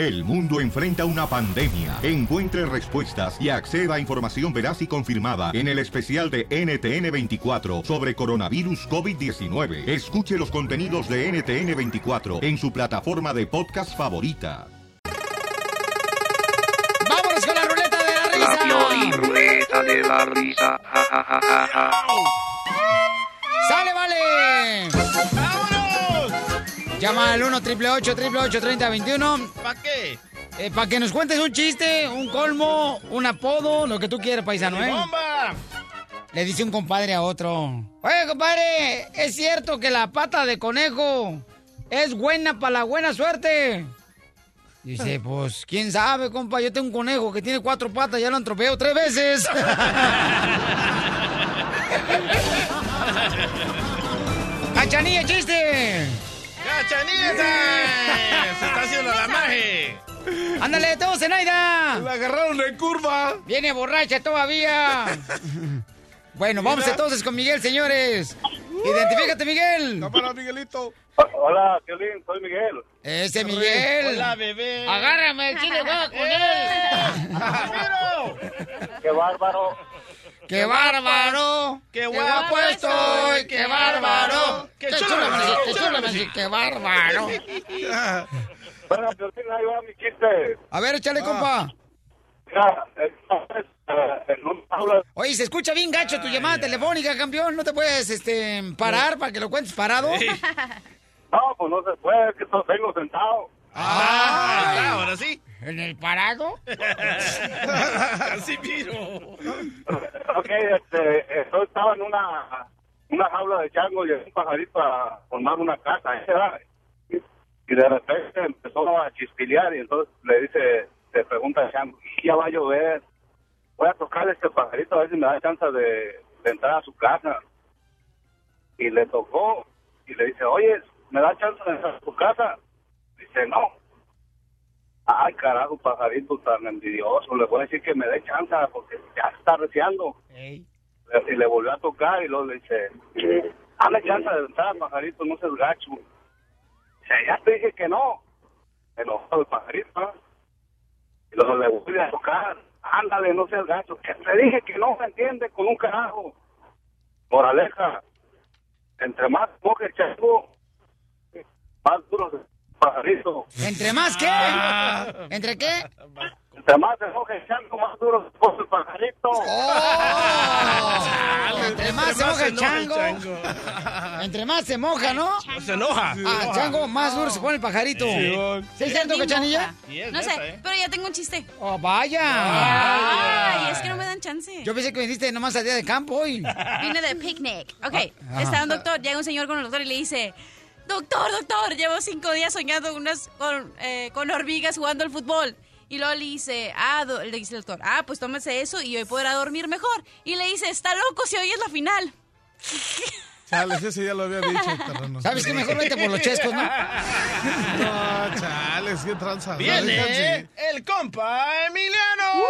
El mundo enfrenta una pandemia. Encuentre respuestas y acceda a información veraz y confirmada en el especial de NTN24 sobre coronavirus COVID-19. Escuche los contenidos de NTN24 en su plataforma de podcast favorita. ¡Vámonos con la ruleta de la La risa! Piolín ruleta de la risa. Ja, ja, ja, ja, ja. ¡Sale, vale! Llama al 1 888 3021 ¿Para qué? eh, para que nos cuentes un chiste, un colmo, un apodo, lo que tú quieras, paisano, ¿eh? ¡Bomba! Le dice un compadre a otro. Oye, compadre, ¿es cierto que la pata de conejo es buena para la buena suerte? Dice, pues, quién sabe, compa. Yo tengo un conejo que tiene cuatro patas, ya lo atropellado tres veces. ¡Cachanilla, chiste! ¡Cachanilla! ¡Se está haciendo la maje! ¡Ándale, todos, Zenaida! La agarraron en curva. Viene borracha todavía. Bueno, vamos Mira. entonces con Miguel, señores. Identifícate, Miguel. Cámara, Miguelito. Hola, Piolín, soy Miguel. Ese Miguel. Hola, bebé. Agárrame el chile, va con él. Qué bárbaro. ¡Qué bárbaro! ¡Qué guapo estoy! ¡Qué bárbaro! ¡Qué ¡Qué chulo ¡Qué bárbaro! Bueno, Piolín, ahí va mi chiste. A ver, échale, compa. Mira, entonces, eh, Oye, se escucha bien gacho tu llamada telefónica, campeón. ¿No te puedes este, parar para que lo cuentes parado? No, pues no se puede, que vengo sentado. Ah, está, ahora sí. ¿En el parado? Así miro. ok, este, yo estaba en una, una jaula de chango y un pajarito a formar una casa. ¿eh? Y de repente empezó a chispilear y entonces le dice, le pregunta al chango, "¿Y ya va a llover. Voy a tocarle a este pajarito a ver si me da chance de, de entrar a su casa. Y le tocó y le dice, oye, ¿me da chance de entrar a tu casa? Dice, no. Ay, carajo, pajarito tan envidioso. Le voy a decir que me dé chance porque ya está reciando. Ey. Y le volvió a tocar y luego le dice, dame chance de entrar, pajarito, no seas gacho. Dice, ya te dije que no. Enojado el pajarito. Y luego le vuelve a tocar. Ándale, no seas gacho. Que te dije que no, ¿me entiende? Con un carajo. Moraleja. Entre más moje el chango, más duro el pajarito. ¿Entre más qué? ¿Entre qué? Entre más se moje el chango, más duro se pone el pajarito. ¡Oh! Entre más se moja el chango. Entre más se moja, ¿no? Se enoja. Ah, chango, más duro se pone el pajarito. Sí. ¿Sí es cierto, Ni cachanilla? moja. No neta, sé, ¿eh? pero ya tengo un chiste. ¡Oh, vaya! Ay, es que no me dan chance. Yo pensé que viniste nomás al día de campo hoy. Vine de picnic. Ok, Ah. está un doctor, llega un señor con el doctor y le dice, doctor, doctor, llevo cinco días soñando unas, con, eh, con hormigas jugando al fútbol. Y luego le dice, ah, do- le dice el doctor, ah, pues tómese eso y hoy podrá dormir mejor. Y le dice, está loco si hoy es la final. Chales, ese ya lo había dicho, terreno. ¿Sabes qué? Mejor vete por los chescos, ¿no? No, chales, qué tranza. Viene el compa Emiliano.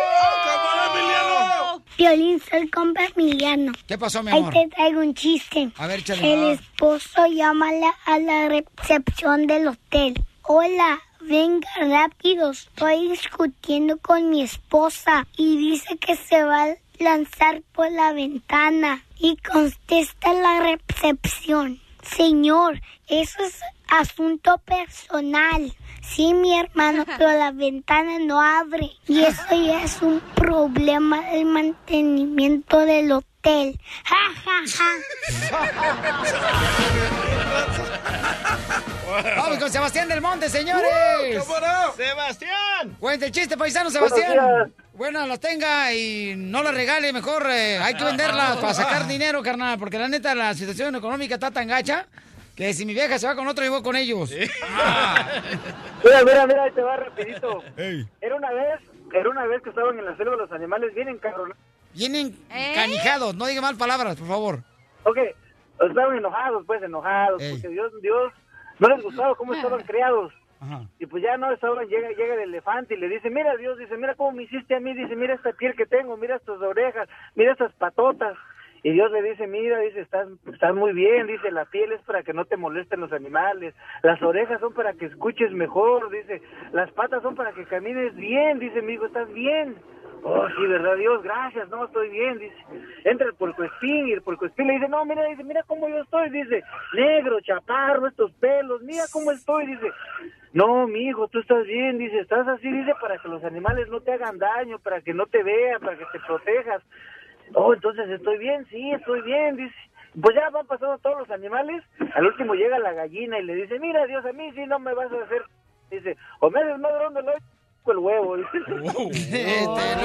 ¡Cámara, Emiliano! Violín, soy compa Emiliano. ¿Qué pasó, mi Ahí amor? te traigo un chiste. A ver, échale. El esposo llama a la, a la recepción del hotel. Hola, venga rápido. Estoy discutiendo con mi esposa y dice que se va a lanzar por la ventana. Y contesta la recepción. Señor, eso es asunto personal. Sí, mi hermano, pero la ventana no abre. Y eso ya es un problema del mantenimiento del hotel. Ja, ja, Vamos con Sebastián del Monte, señores. Sebastián. Cuenta el chiste, paisano, Sebastián. Bueno, las tenga y no las regale, mejor eh, hay que venderlas para sacar dinero, carnal, porque la neta la situación económica está tan gacha que si mi vieja se va con otro, yo voy con ellos. Mira, mira, mira, ahí te va rapidito. Era una vez, era una vez que estaban en la selva los animales bien encabronados. Vienen ¿Eh? canijados, no diga mal palabras, por favor. Ok, estaban enojados, pues, enojados, Ey. porque Dios, Dios no les gustaba cómo estaban criados. Ajá. Y pues ya no estaban, llega, llega el elefante y le dice, mira Dios, dice, mira cómo me hiciste a mí, dice, mira esta piel que tengo, mira estas orejas, mira estas patotas. Y Dios le dice, mira, dice, estás, estás muy bien, dice, la piel es para que no te molesten los animales, las orejas son para que escuches mejor, dice, las patas son para que camines bien, dice mi hijo, estás bien. Oh, sí, verdad, Dios, gracias, no, estoy bien, dice. Entra el puercoespín y el puercoespín le dice, no, mira, dice, mira cómo yo estoy, dice, negro, chaparro, estos pelos, mira cómo estoy, dice. No, mi hijo, tú estás bien, dice, estás así, dice, para que los animales no te hagan daño, para que no te vean, para que te protejas. Oh, entonces estoy bien, sí, estoy bien, dice. Pues ya van pasando todos los animales. Al último llega la gallina y le dice, mira, Dios, a mí sí no me vas a hacer. Dice, o me haces más grande el huevo. Dice. Este.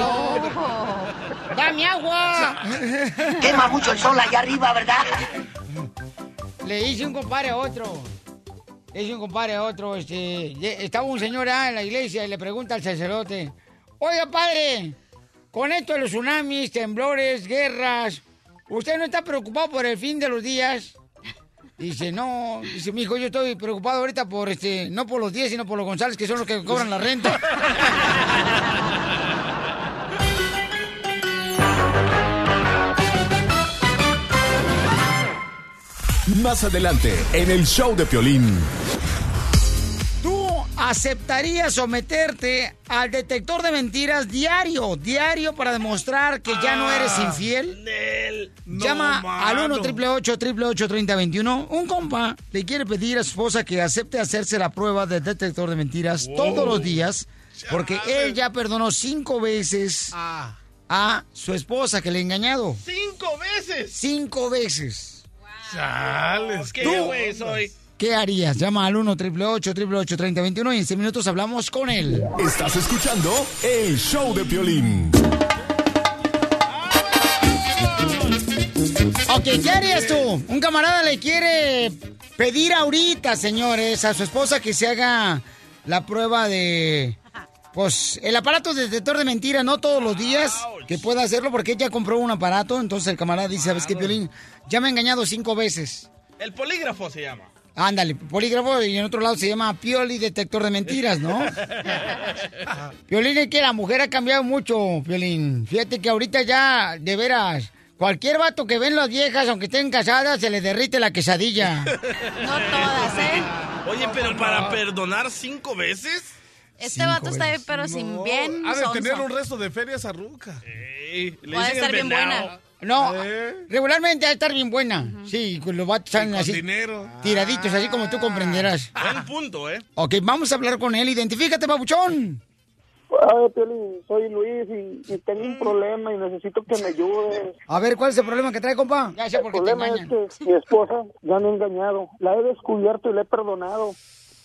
¡Dame agua! Quema mucho el sol allá arriba, ¿verdad? Le hice un compadre a otro. Le hice un compadre a otro. Este, estaba un señor ah, en la iglesia y le pregunta al sacerdote: Oiga, padre, con esto de los tsunamis, temblores, guerras, ¿usted no está preocupado por el fin de los días? Dice, no, dice, mi hijo, yo estoy preocupado ahorita por este, no por los 10, sino por los González, que son los que cobran la renta. Más adelante, en el show de Piolín. ¿Tú aceptarías someterte al detector de mentiras diario, diario para demostrar que ya no eres infiel? Llama al 1 888 3021 Un compa le quiere pedir a su esposa que acepte hacerse la prueba del detector de mentiras Wow. todos los días porque él ya perdonó cinco veces a su esposa que le ha engañado. ¡Cinco veces! Cinco veces. Chales, qué güey soy. ¿Qué harías? Llama al 1 888 3021 y en 6 minutos hablamos con él. Estás escuchando el show de Piolín. Ok, ¿qué harías tú? Un camarada le quiere pedir ahorita, señores, a su esposa que se haga la prueba de... Pues el aparato de detector de mentiras, no todos los días que pueda hacerlo porque ella compró un aparato, entonces el camarada dice, ¿sabes qué, Piolín? Ya me ha engañado cinco veces. El polígrafo se llama. Ándale, polígrafo y en otro lado se llama Pioli detector de mentiras, ¿no? Piolín, es que la mujer ha cambiado mucho, Piolín. Fíjate que ahorita ya, de veras, cualquier vato que ven las viejas, aunque estén casadas, se les derrite la quesadilla. No todas, ¿eh? Oye, pero para perdonar cinco veces. Este vato está bien, pero sin bien. Ha de sonso. tener un resto de ferias a Ruca. le Puede estar bien buena. No, regularmente va a estar bien buena. Sí, con los vatos están con así. dinero. Tiraditos, así como tú comprenderás. Buen punto, ¿eh? Ok, vamos a hablar con él. Identifícate, papuchón. Ay, soy Luis y, y tengo un problema y necesito que me ayudes. A ver, ¿cuál es el problema que trae, compa? Ya sé El por qué te problema es que mi esposa ya me ha engañado. La he descubierto y la he perdonado.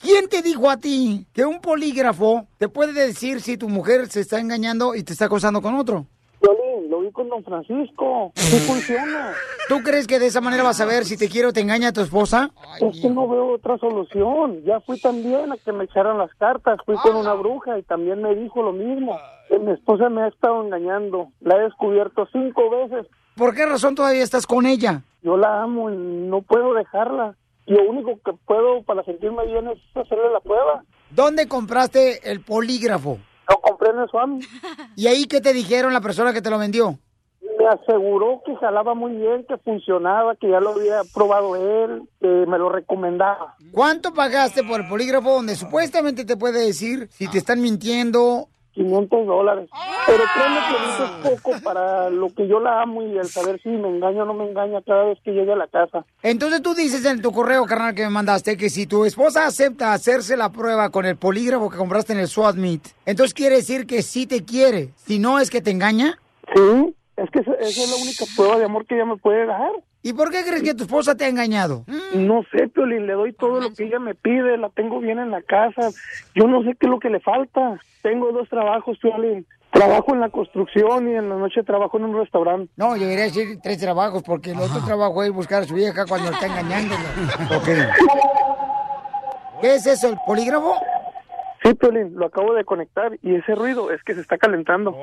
¿Quién te dijo a ti que un polígrafo te puede decir si tu mujer se está engañando y te está acosando con otro? Piolín, lo vi con don Francisco. Sí funciona. ¿Tú crees que de esa manera vas a ver si te quiere o te engaña tu esposa? Es que no veo otra solución. Ya fui también a que me echaran las cartas. Fui con una bruja y también me dijo lo mismo. Que mi esposa me ha estado engañando. La he descubierto cinco veces. ¿Por qué razón todavía estás con ella? Yo la amo y no puedo dejarla. Lo único que puedo para sentirme bien es hacerle la prueba. ¿Dónde compraste el polígrafo? En el Swami. ¿Y ahí qué te dijeron la persona que te lo vendió? Me aseguró que jalaba muy bien, que funcionaba, que ya lo había probado él, que me lo recomendaba. ¿Cuánto pagaste por el polígrafo donde supuestamente te puede decir si te están mintiendo? 500 dólares. Pero créeme que eso es poco para lo que yo la amo y el saber si me engaña o no me engaña cada vez que llegue a la casa. Entonces tú dices en tu correo, carnal, que me mandaste, que si tu esposa acepta hacerse la prueba con el polígrafo que compraste en el SWAT Meet, entonces quiere decir que sí te quiere. Si no es que te engaña. Sí, es que esa, esa es la única prueba de amor que ella me puede dar. ¿Y por qué crees que tu esposa te ha engañado? No sé, Piolín, le doy todo lo que ella me pide, la tengo bien en la casa. Yo no sé qué es lo que le falta. Tengo dos trabajos, Piolín. Trabajo en la construcción y en la noche trabajo en un restaurante. No, yo debería decir tres trabajos, porque el otro trabajo es buscar a su vieja cuando está engañándola. ¿Qué es eso, el polígrafo? Sí, Piolín, lo acabo de conectar y ese ruido es que se está calentando.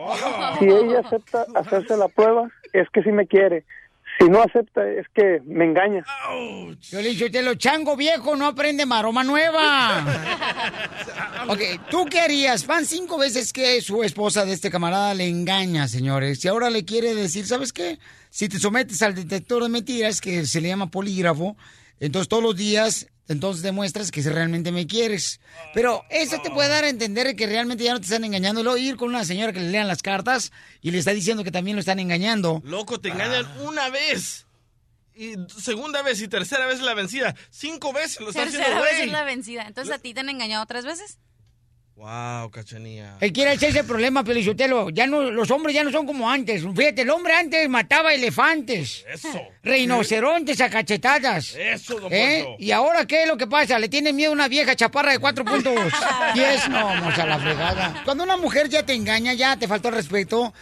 Si ella acepta hacerse la prueba, es que sí me quiere. Si no acepta, es que me engaña. Yo le dije, te lo chango viejo, no aprende maroma nueva. ok, ¿tú qué harías? Van cinco veces que su esposa de este camarada le engaña, señores. Y ahora le quiere decir, ¿sabes qué? Si te sometes al detector de mentiras, que se le llama polígrafo, entonces todos los días, entonces demuestras que realmente me quieres. Pero eso te puede dar a entender que realmente ya no te están engañando. Luego ir con una señora que le lean las cartas y le está diciendo que también lo están engañando. Loco, te engañan una vez. Y segunda vez y tercera vez la vencida. Cinco veces lo está Tercera haciendo, vez güey. es la vencida. Entonces, ¿a ti te han engañado tres veces? Wow, cachanía. Él quiere ese es el problema, Pelichotelo. Ya no, los hombres ya no son como antes. Fíjate, el hombre antes mataba elefantes. Eso. Rinocerontes a cachetadas. Eso, don ¿Eh? ¿Y ahora qué es lo que pasa? ¿Le tiene miedo a una vieja chaparra de cuatro puntos? Diez, no, vamos a la fregada. Cuando una mujer ya te engaña, ya te faltó el respeto.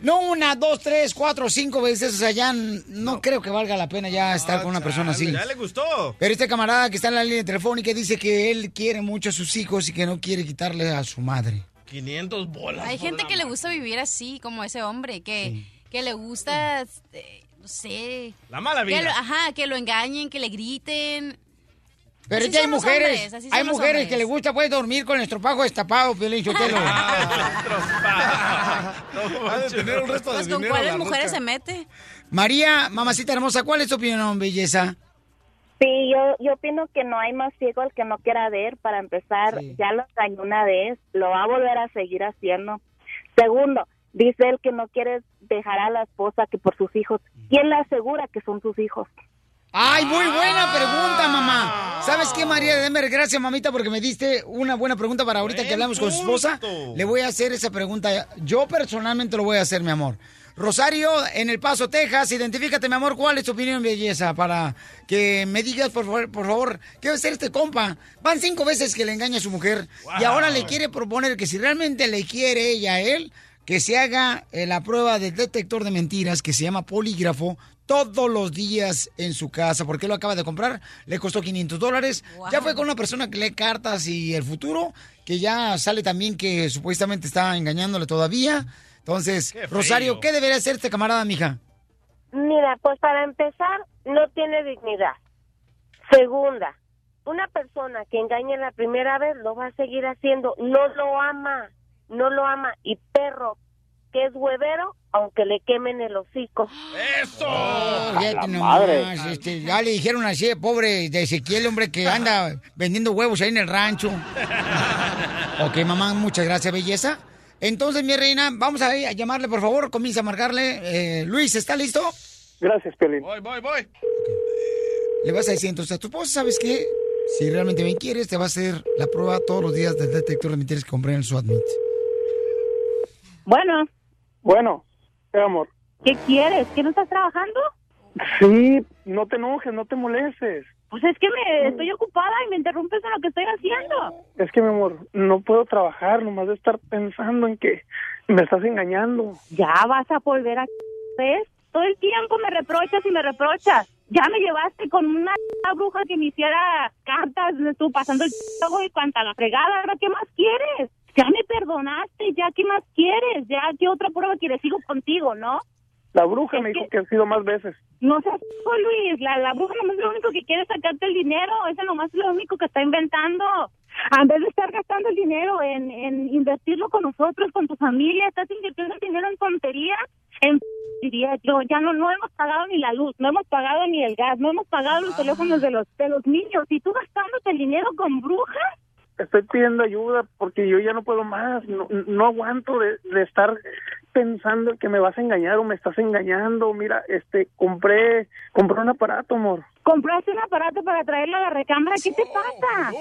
No una, dos, tres, cuatro, cinco veces. O sea, ya no, creo que valga la pena ya estar con una persona así. Ya le gustó. Pero este camarada que está en la línea telefónica dice que él quiere mucho a sus hijos y que no quiere quitarle a su madre. 500 bolas. Hay gente que le gusta vivir así, como ese hombre, que, que le gusta, este, no sé... La mala que vida. lo- ajá, que lo engañen, que le griten. Pero Así ya hay mujeres, hombres, hay mujeres hombres. que le gusta pues dormir con el estropajo destapado, Piolín Sotelo. Ha de tener un resto de Pues con cuáles mujeres se mete. María, mamacita hermosa, ¿cuál es tu opinión, belleza? Sí, yo, yo opino que no hay más ciego al que no quiera ver. Para empezar, ya lo engañó una vez, lo va a volver a seguir haciendo. Segundo, dice él que no quiere dejar a la esposa que por sus hijos. ¿Quién le asegura que son sus hijos? Ay, muy buena pregunta, mamá. ¿Sabes qué, María de Denver? Gracias, mamita, porque me diste una buena pregunta para ahorita que hablamos con su esposa. Le voy a hacer esa pregunta. Yo personalmente lo voy a hacer, mi amor. Rosario, en El Paso, Texas, identifícate, mi amor, ¿cuál es tu opinión, belleza? Para que me digas, por favor, por favor, ¿qué va a hacer este compa? Van cinco veces que le engaña a su mujer y ahora le quiere proponer que si realmente le quiere ella a él, que se haga eh, la prueba del detector de mentiras que se llama polígrafo todos los días en su casa, porque lo acaba de comprar, le costó 500 dólares. Ya fue con una persona que lee cartas y el futuro, que ya sale también que supuestamente está engañándole todavía. Entonces, Qué Rosario. ¿qué debería hacer este camarada, mija? Mira, pues para empezar, no tiene dignidad. Segunda, una persona que engaña la primera vez lo va a seguir haciendo. No lo ama, no lo ama. Y perro que es huevero, aunque le quemen el hocico. ¡Eso! Oh, nomás, madre. este, ya le dijeron así, pobre de Ezequiel, hombre, que anda vendiendo huevos ahí en el rancho. ok, mamá, muchas gracias, belleza. Entonces, mi reina, vamos a, a llamarle, por favor, comienza a marcarle. Eh, Luis, ¿está listo? Gracias, Pelín. Voy, voy, voy. Le vas a decir entonces a tu esposa, ¿sabes qué? Si realmente me quieres, te va a hacer la prueba todos los días del detector de mentiras que compré en el SWATMIT. Bueno. Bueno, eh, amor. ¿Qué quieres? ¿Que no estás trabajando? Sí, no te enojes, no te molestes. Pues es que me estoy ocupada y me interrumpes en lo que estoy haciendo. Es que, mi amor, no puedo trabajar nomás de estar pensando en que me estás engañando. Ya vas a volver a... ¿Ves? Todo el tiempo me reprochas y me reprochas. Ya me llevaste con una bruja que me hiciera cartas, tú pasando el y cuanta la fregada. ¿Ahora qué más quieres? Ya me perdonaste, ya qué más quieres? Ya qué otra prueba quieres? Sigo contigo, ¿no? La bruja me dijo que han sido más veces. No seas Luis, la, la bruja nomás es lo único que quiere es sacarte el dinero, ese nomás es lo único que está inventando. En vez de estar gastando el dinero en, en invertirlo con nosotros, con tu familia, estás invirtiendo el dinero en tonterías, en diría yo, ya no, no hemos pagado ni la luz, no hemos pagado ni el gas, no hemos pagado los teléfonos de los, de los niños, y tú gastándote el dinero con brujas. Estoy pidiendo ayuda porque yo ya no puedo más. No, no aguanto de, de estar pensando que me vas a engañar o me estás engañando. Mira, este, compré, compré un aparato, amor. Compraste un aparato para traerlo a la recámara, ¿qué te pasa?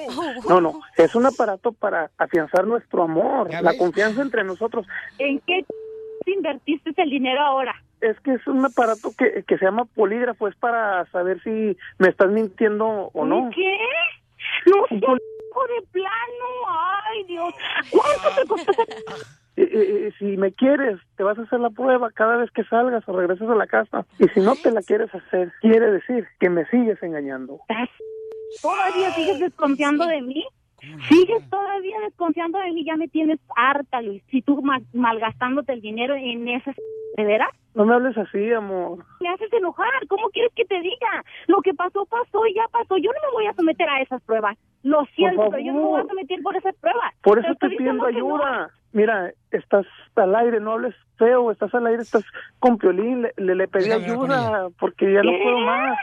No, no, es un aparato para afianzar nuestro amor, ¿Ya la confianza entre nosotros. ¿En qué invertiste el dinero ahora? Es que es un aparato que, que se llama polígrafo, es para saber si me estás mintiendo o no. ¿Qué? No, de plano. Ay, Dios. ¿Cuánto te costó Eh, eh, eh, si me quieres, te vas a hacer la prueba cada vez que salgas o regreses a la casa. Y si no te la quieres hacer, quiere decir que me sigues engañando. ¿Todavía sigues desconfiando de mí? Sigues todavía desconfiando de mí, ya me tienes harta, Luis. Si tú mal- malgastándote el dinero en esas... ¿De veras? No me hables así, amor. Me haces enojar. ¿Cómo quieres que te diga? Lo que pasó, pasó y ya pasó. Yo no me voy a someter a esas pruebas. Lo siento, pero yo no me voy a someter por esas pruebas. Por eso estoy pidiendo no. ayuda. Mira, estás al aire, no hables feo, estás al aire, estás con Piolín, le, le, le pedí ayuda porque ya no puedo más.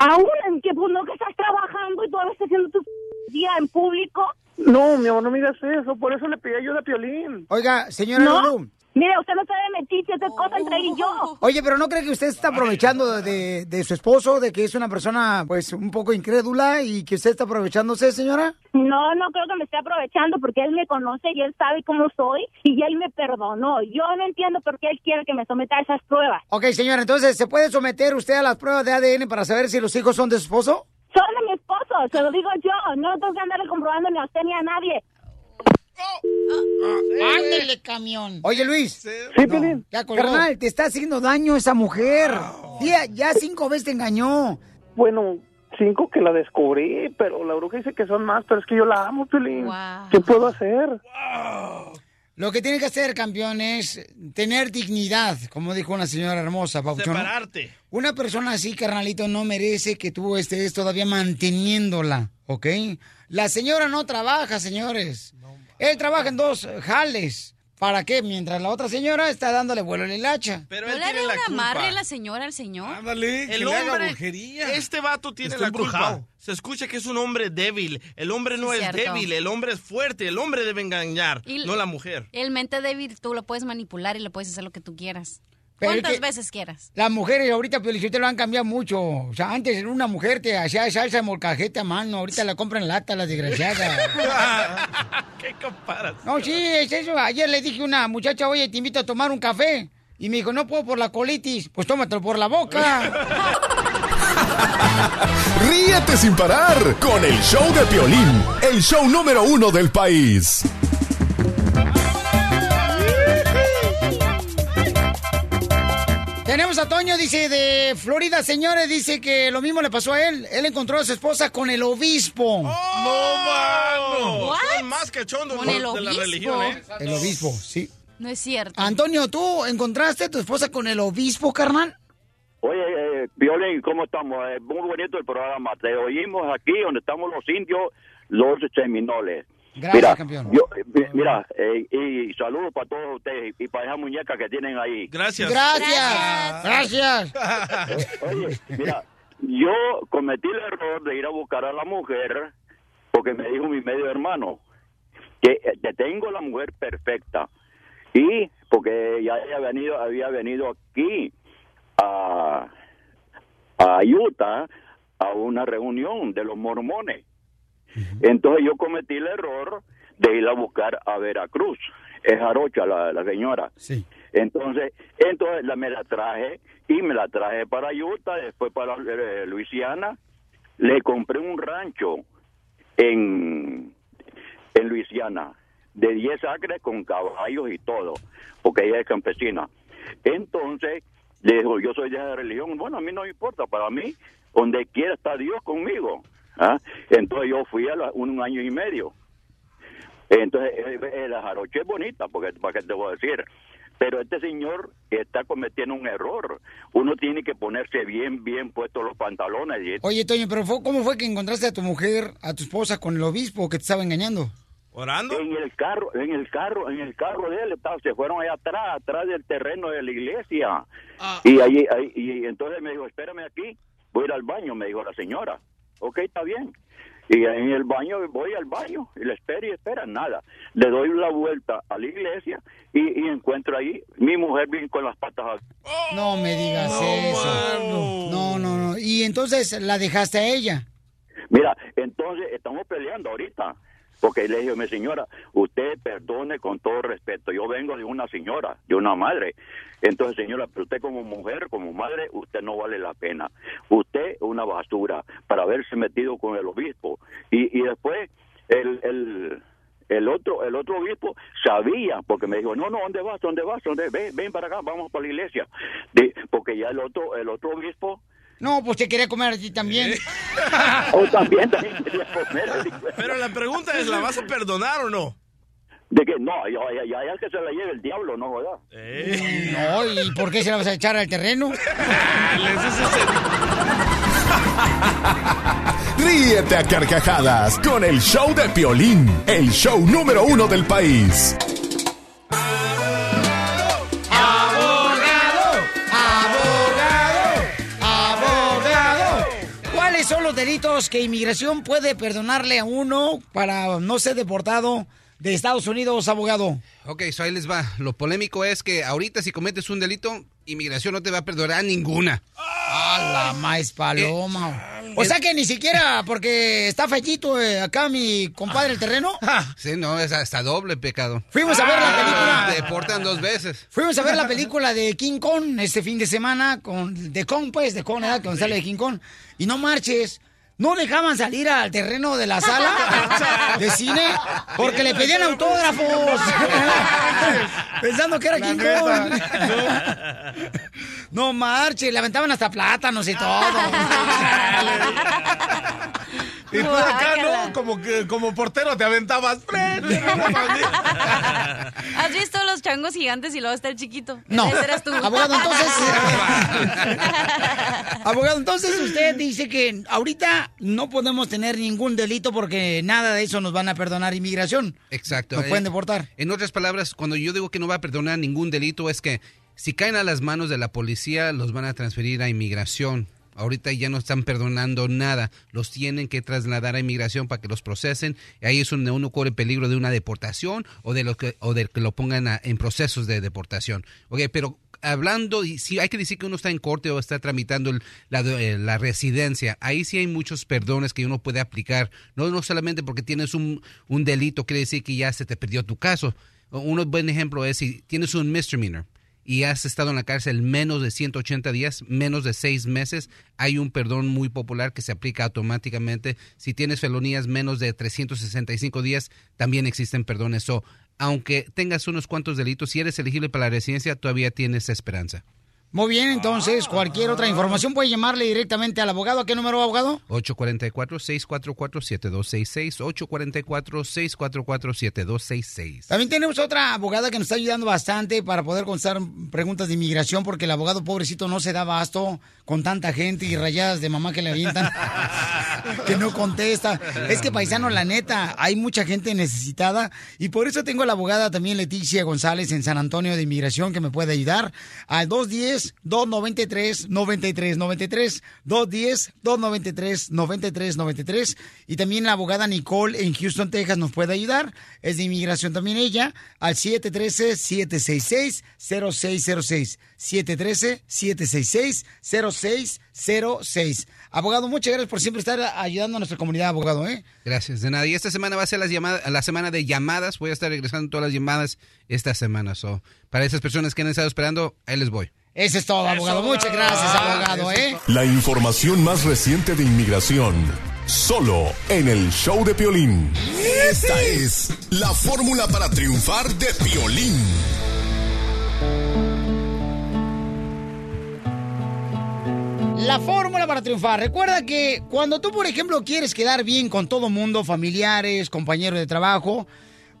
Aún en que pues no que estás trabajando y todavía estás haciendo tu día en público. No, mi amor, no me digas eso, por eso le pedí ayuda a Piolín. Oiga, señora ¿No? Lulú. Mire, usted no sabe metiche, esta es cosa entre él y yo. Oye, pero ¿no cree que usted está aprovechando de, de su esposo, de que es una persona, pues, un poco incrédula y que usted está aprovechándose, señora? No, no creo que me esté aprovechando porque él me conoce y él sabe cómo soy y él me perdonó. Yo no entiendo por qué él quiere que me someta a esas pruebas. Ok, señora, entonces, ¿se puede someter usted a las pruebas de ADN para saber si los hijos son de su esposo? Son de mi esposo, se lo digo yo. No tengo que andarle comprobando ni a usted ni a nadie. ¡Ándele, camión! Oye, Luis. Sí, Piolín. Ya, carnal, te está haciendo daño esa mujer. Tía, ya cinco veces te engañó. Bueno, cinco que la descubrí, pero la bruja dice que son más, pero es que yo la amo, Piolín. ¿Qué puedo hacer? Lo que tiene que hacer, campeón, es tener dignidad, como dijo una señora hermosa, Papuchón. Separarte. Una persona así, carnalito, no merece que tú estés todavía manteniéndola, ¿ok? La señora no trabaja, señores. Él trabaja en dos jales. ¿Para qué? Mientras la otra señora está dándole vuelo a la hilacha. Pero ¿No él le tiene la culpa. amarre a la señora al señor? Ándale, El hombre, este vato tiene la culpa. embrujado. Se escucha que es un hombre débil. El hombre no Sí, es cierto. débil, el hombre es fuerte. El hombre debe engañar, Y- no la mujer. El mente débil tú lo puedes manipular y le puedes hacer lo que tú quieras. Pero ¿Cuántas es que- veces quieras? Las mujeres ahorita, Piolicite, lo han cambiado mucho. O sea, antes era una mujer te hacía salsa de molcajete a mano. Ahorita la compran lata, la desgraciada. ¿Qué comparas? No, sí, es eso. Ayer le dije a una muchacha, oye, te invito a tomar un café. Y me dijo, no puedo por la colitis. Pues tómatelo por la boca. Ríete sin parar con el show de Piolín, el show número uno del país. Tenemos a Toño, dice, de Florida, señores, dice que lo mismo le pasó a él. Él encontró a su esposa con el obispo. ¡No, mano! What? Son más cachondos Con el de la obispo. religión, ¿eh? El obispo, sí. No es cierto. Antonio, ¿tú encontraste a tu esposa con el obispo, carnal? Oye, eh, Violín, ¿cómo estamos? Eh, muy bonito el programa. Te oímos aquí donde estamos los indios, los seminoles. Gracias, mira, campeón. yo- mi- mira, eh, y saludos para todos ustedes y para esa muñeca que tienen ahí. Gracias. Gracias. Gracias. Oye, mira, yo cometí el error de ir a buscar a la mujer porque me dijo mi medio hermano que eh, te tengo la mujer perfecta y porque ya había venido había venido aquí a a Utah a una reunión de los mormones entonces yo cometí el error de ir a buscar a Veracruz es jarocha la, la señora Sí. entonces, entonces la, me la traje y me la traje para Utah, después para eh, Luisiana. Le compré un rancho en, en Luisiana de 10 acres con caballos y todo, porque ella es campesina. Entonces, le dijo, yo soy de esa religión. Bueno, a mí no me importa, para mí, donde quiera está Dios conmigo. ¿Ah? Entonces yo fui a la- un año y medio. Entonces, eh, eh, la jarocha es bonita, porque para qué te voy a decir. Pero este señor está cometiendo un error. Uno tiene que ponerse bien, bien puestos los pantalones. Y Oye, Toño, pero fue- ¿cómo fue que encontraste a tu mujer, a tu esposa con el obispo que te estaba engañando? ¿Orando? En el carro, en el carro, en el carro de él, estaba- se fueron allá atrás, atrás del terreno de la iglesia. Y allí, ahí- y entonces me dijo, espérame aquí, voy a ir al baño, me dijo la señora. Ok, está bien. Y en el baño, voy al baño, y le espero y espera, nada. Le doy la vuelta a la iglesia y, y encuentro ahí mi mujer bien con las patas No me digas eso. No, no, no. Y entonces la dejaste a ella. Mira, entonces estamos peleando ahorita. Porque le dije, mi señora, usted perdone con todo respeto. Yo vengo de una señora, de una madre. Entonces, señora, pero usted como mujer, como madre, usted no vale la pena. Usted una basura para haberse metido con el obispo. Y, y después, el, el, el otro el otro obispo sabía, porque me dijo, no, no, ¿dónde vas? ¿Dónde vas? ¿Dónde? Ven, ven para acá, vamos para la iglesia. De- porque ya el otro, el otro obispo No, pues te quería comer a ti también. O también, también quería comer. Pero la pregunta es, ¿la vas a perdonar o no? De que no, ya, ya, ya, que se la lleve el diablo, ¿no? ¿verdad? No, ¿y por qué se la vas a echar al terreno? Ríete a carcajadas con el show de Piolín, el show número uno del país. Delitos que inmigración puede perdonarle a uno para no ser deportado de Estados Unidos, abogado? Ok, so ahí les va. Lo polémico es que ahorita si cometes un delito, inmigración no te va a perdonar ninguna. ¡A la maíz paloma! o sea que ni siquiera porque está fallito eh, acá mi compadre el terreno. Sí, no, es hasta doble pecado. Fuimos a ver la película. Te deportan dos veces. Fuimos a ver la película de King Kong este fin de semana con de Kong, pues, de Kong, ¿verdad? Con sale de King Kong. Y no marches. No dejaban salir al terreno de la sala de cine porque le pedían autógrafos. Pensando que era King Kong. No marche, le aventaban hasta plátanos y todo. Y tú acá, ¿no? Como, que, como portero te aventabas. ¿Has visto los changos gigantes y luego está el chiquito? No. Ese eras tú. Abogado, entonces. Abogado, entonces usted dice que ahorita no podemos tener ningún delito porque nada de eso nos van a perdonar inmigración. Exacto. Nos Eh, pueden deportar. En otras palabras, cuando yo digo que no va a perdonar ningún delito, es que si caen a las manos de la policía, los van a transferir a inmigración. Ahorita ya no están perdonando nada, los tienen que trasladar a inmigración para que los procesen. Ahí es donde uno corre peligro de una deportación o de lo que o de que lo pongan a- en procesos de deportación. Ok, pero hablando, y sí hay que decir que uno está en corte o está tramitando la, eh, la residencia, ahí sí hay muchos perdones que uno puede aplicar, no, no solamente porque tienes un, un delito, quiere decir que ya se te perdió tu caso. Un buen ejemplo es si tienes un misdemeanor y has estado en la cárcel menos de 180 días, menos de seis meses, hay un perdón muy popular que se aplica automáticamente. Si tienes felonías menos de 365 días, también existen perdones. So, aunque tengas unos cuantos delitos, si eres elegible para la residencia, todavía tienes esperanza. Muy bien, entonces, cualquier otra información puede llamarle directamente al abogado. ¿A qué número, abogado? 844-644-7266, 844-644-7266. También tenemos otra abogada que nos está ayudando bastante para poder contestar preguntas de inmigración porque el abogado pobrecito no se da abasto con tanta gente y rayadas de mamá que le avientan que no contesta. Es que paisano, la neta, hay mucha gente necesitada y por eso tengo a la abogada también Leticia González en San Antonio de Inmigración que me puede ayudar al 210-293-9393, 210-293-9393 y también la abogada Nicole en Houston, Texas nos puede ayudar, es de inmigración también ella, al 713-766-0606, 713-766-0606. Abogado, muchas gracias por siempre estar ayudando a nuestra comunidad, abogado, ¿eh? Gracias, de nada. Y esta semana va a ser las llamadas, la semana de llamadas. Voy a estar regresando todas las llamadas esta semana. So, para esas personas que han estado esperando, ahí les voy. Eso es todo, abogado. Muchas gracias, abogado, ¿eh? La información más reciente de inmigración, solo en el show de Piolín. Esta es la fórmula para triunfar de Piolín. La fórmula para triunfar. Recuerda que cuando tú, por ejemplo, quieres quedar bien con todo mundo, familiares, compañeros de trabajo,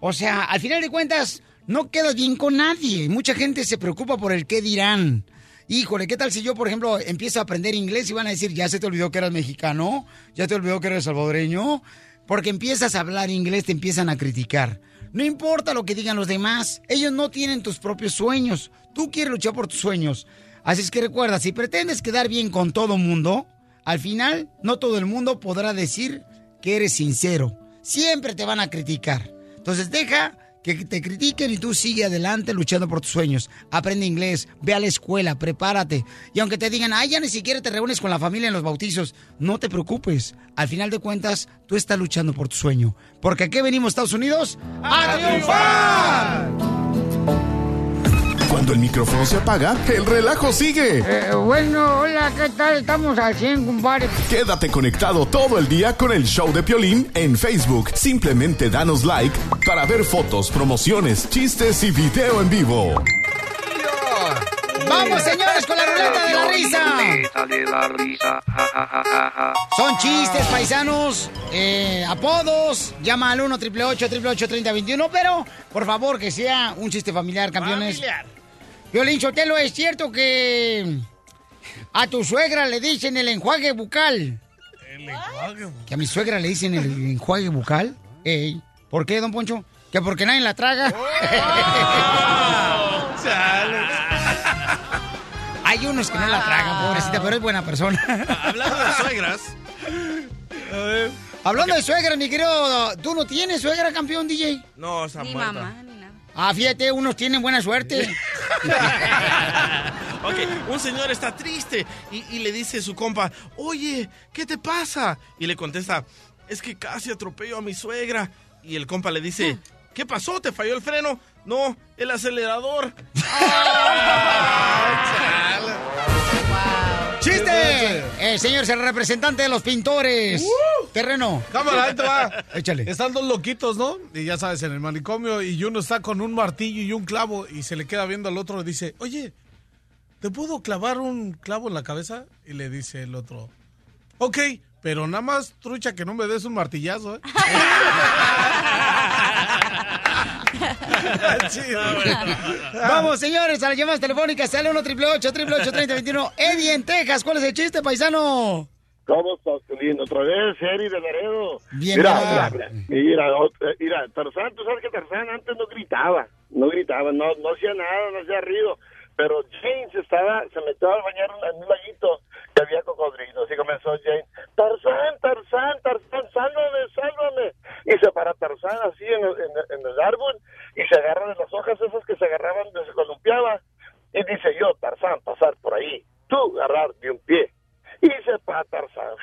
o sea, al final de cuentas, no quedas bien con nadie. Mucha gente se preocupa por el qué dirán. Híjole, ¿qué tal si yo, por ejemplo, empiezo a aprender inglés y van a decir, ya se te olvidó que eras mexicano? ¿Ya te olvidó que eres salvadoreño? Porque empiezas a hablar inglés, te empiezan a criticar. No importa lo que digan los demás, ellos no tienen tus propios sueños. Tú quieres luchar por tus sueños. Así es que recuerda, si pretendes quedar bien con todo mundo, al final no todo el mundo podrá decir que eres sincero. Siempre te van a criticar. Entonces deja que te critiquen y tú sigue adelante luchando por tus sueños. Aprende inglés, ve a la escuela, prepárate. Y aunque te digan, ay, ya ni siquiera te reúnes con la familia en los bautizos, no te preocupes. Al final de cuentas, tú estás luchando por tu sueño. Porque aquí venimos, Estados Unidos, a triunfar. Cuando el micrófono se apaga, el relajo sigue. Eh, bueno, hola, ¿qué tal? Estamos al 100, compadre. Quédate conectado todo el día con el show de Piolín en Facebook. Simplemente danos like para ver fotos, promociones, chistes y video en vivo. Vamos, señores, con la ruleta de la risa. de la. Son chistes, paisanos, eh, apodos. Llama al 1 888 3021 pero por favor que sea un chiste familiar, campeones. Familiar. Violín Sotelo, ¿es cierto que a tu suegra le dicen el enjuague bucal? El lenguaje. ¿Que a mi suegra le dicen el enjuague bucal? Ey, ¿Por qué, don Poncho? ¿Que porque nadie la traga? Hay unos que no la tragan, pobrecita, pero es buena persona. Hablando de suegras. Hablando de suegra, mi querido, ¿tú no tienes suegra, campeón DJ? No, está Ni muerta. mamá, ni. Ah, fíjate, unos tienen buena suerte. Ok, un señor está triste y, y le dice a su compa, oye, ¿qué te pasa? Y le contesta, es que casi atropello a mi suegra. Y el compa le dice, ¿qué pasó? ¿Te falló el freno? No, el acelerador. ¡Chiste! Eh, señor, es el representante de los pintores. Terreno. Cámara, ahí te va. Échale. Están dos loquitos, ¿no? Y ya sabes, en el manicomio, y uno está con un martillo y un clavo, y se le queda viendo al otro y dice, oye, ¿te puedo clavar un clavo en la cabeza? Y le dice el otro, ok, pero nada más, trucha, que no me des un martillazo, ¿eh? Chido. Vamos, señores, a las llamadas telefónicas. Sale 1 888 3021 Eddie en Texas. ¿Cuál es el chiste, paisano? ¿Cómo estás, lindo? Otra vez, Eri de Laredo. Bien, mira, mira. mira, mira, Tarzán, tú sabes que Tarzán antes no gritaba, no gritaba, no, no hacía nada, no hacía ruido, pero James estaba, se metió a bañar en un laguito que había cocodrilos y comenzó James, Tarzán, Tarzán, Tarzán, sálvame, sálvame. Y se para Tarzán así en, el- en en el árbol y se agarra de las hojas esas que se agarraban, donde se columpiaba y dice yo, Tarzán, pasar por ahí, tú agarrar de un pie. Y se para Tarzán.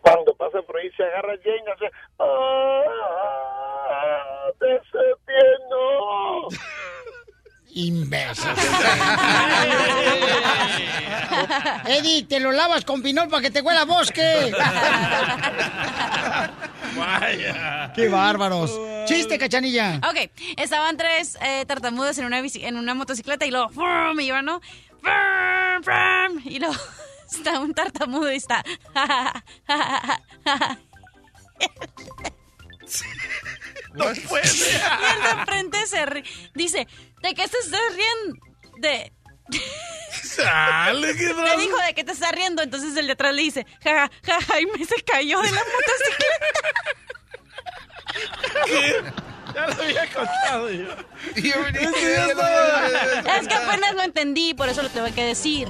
Cuando pasa por ahí se agarra Jane y hace ¡Ah! ¡De ese pie no! Imbécil. Eddie, te lo lavas con pinol para que te huela a bosque. Vaya. ¡Qué bárbaros! Chiste, cachanilla. Ok, estaban tres eh, tartamudos en una, bici- en una motocicleta y luego me iban, ¿no? Y luego está un tartamudo y está. No puede. Y el de enfrente se ri- dice, ¿de qué te estás riendo? De... Sale, qué Le bravo. dijo de qué te estás riendo, entonces el de atrás le dice, ja, ja, ja, y me se cayó de la motocicleta. Ya lo había contado yo. es que apenas lo entendí, por eso lo tengo que decir.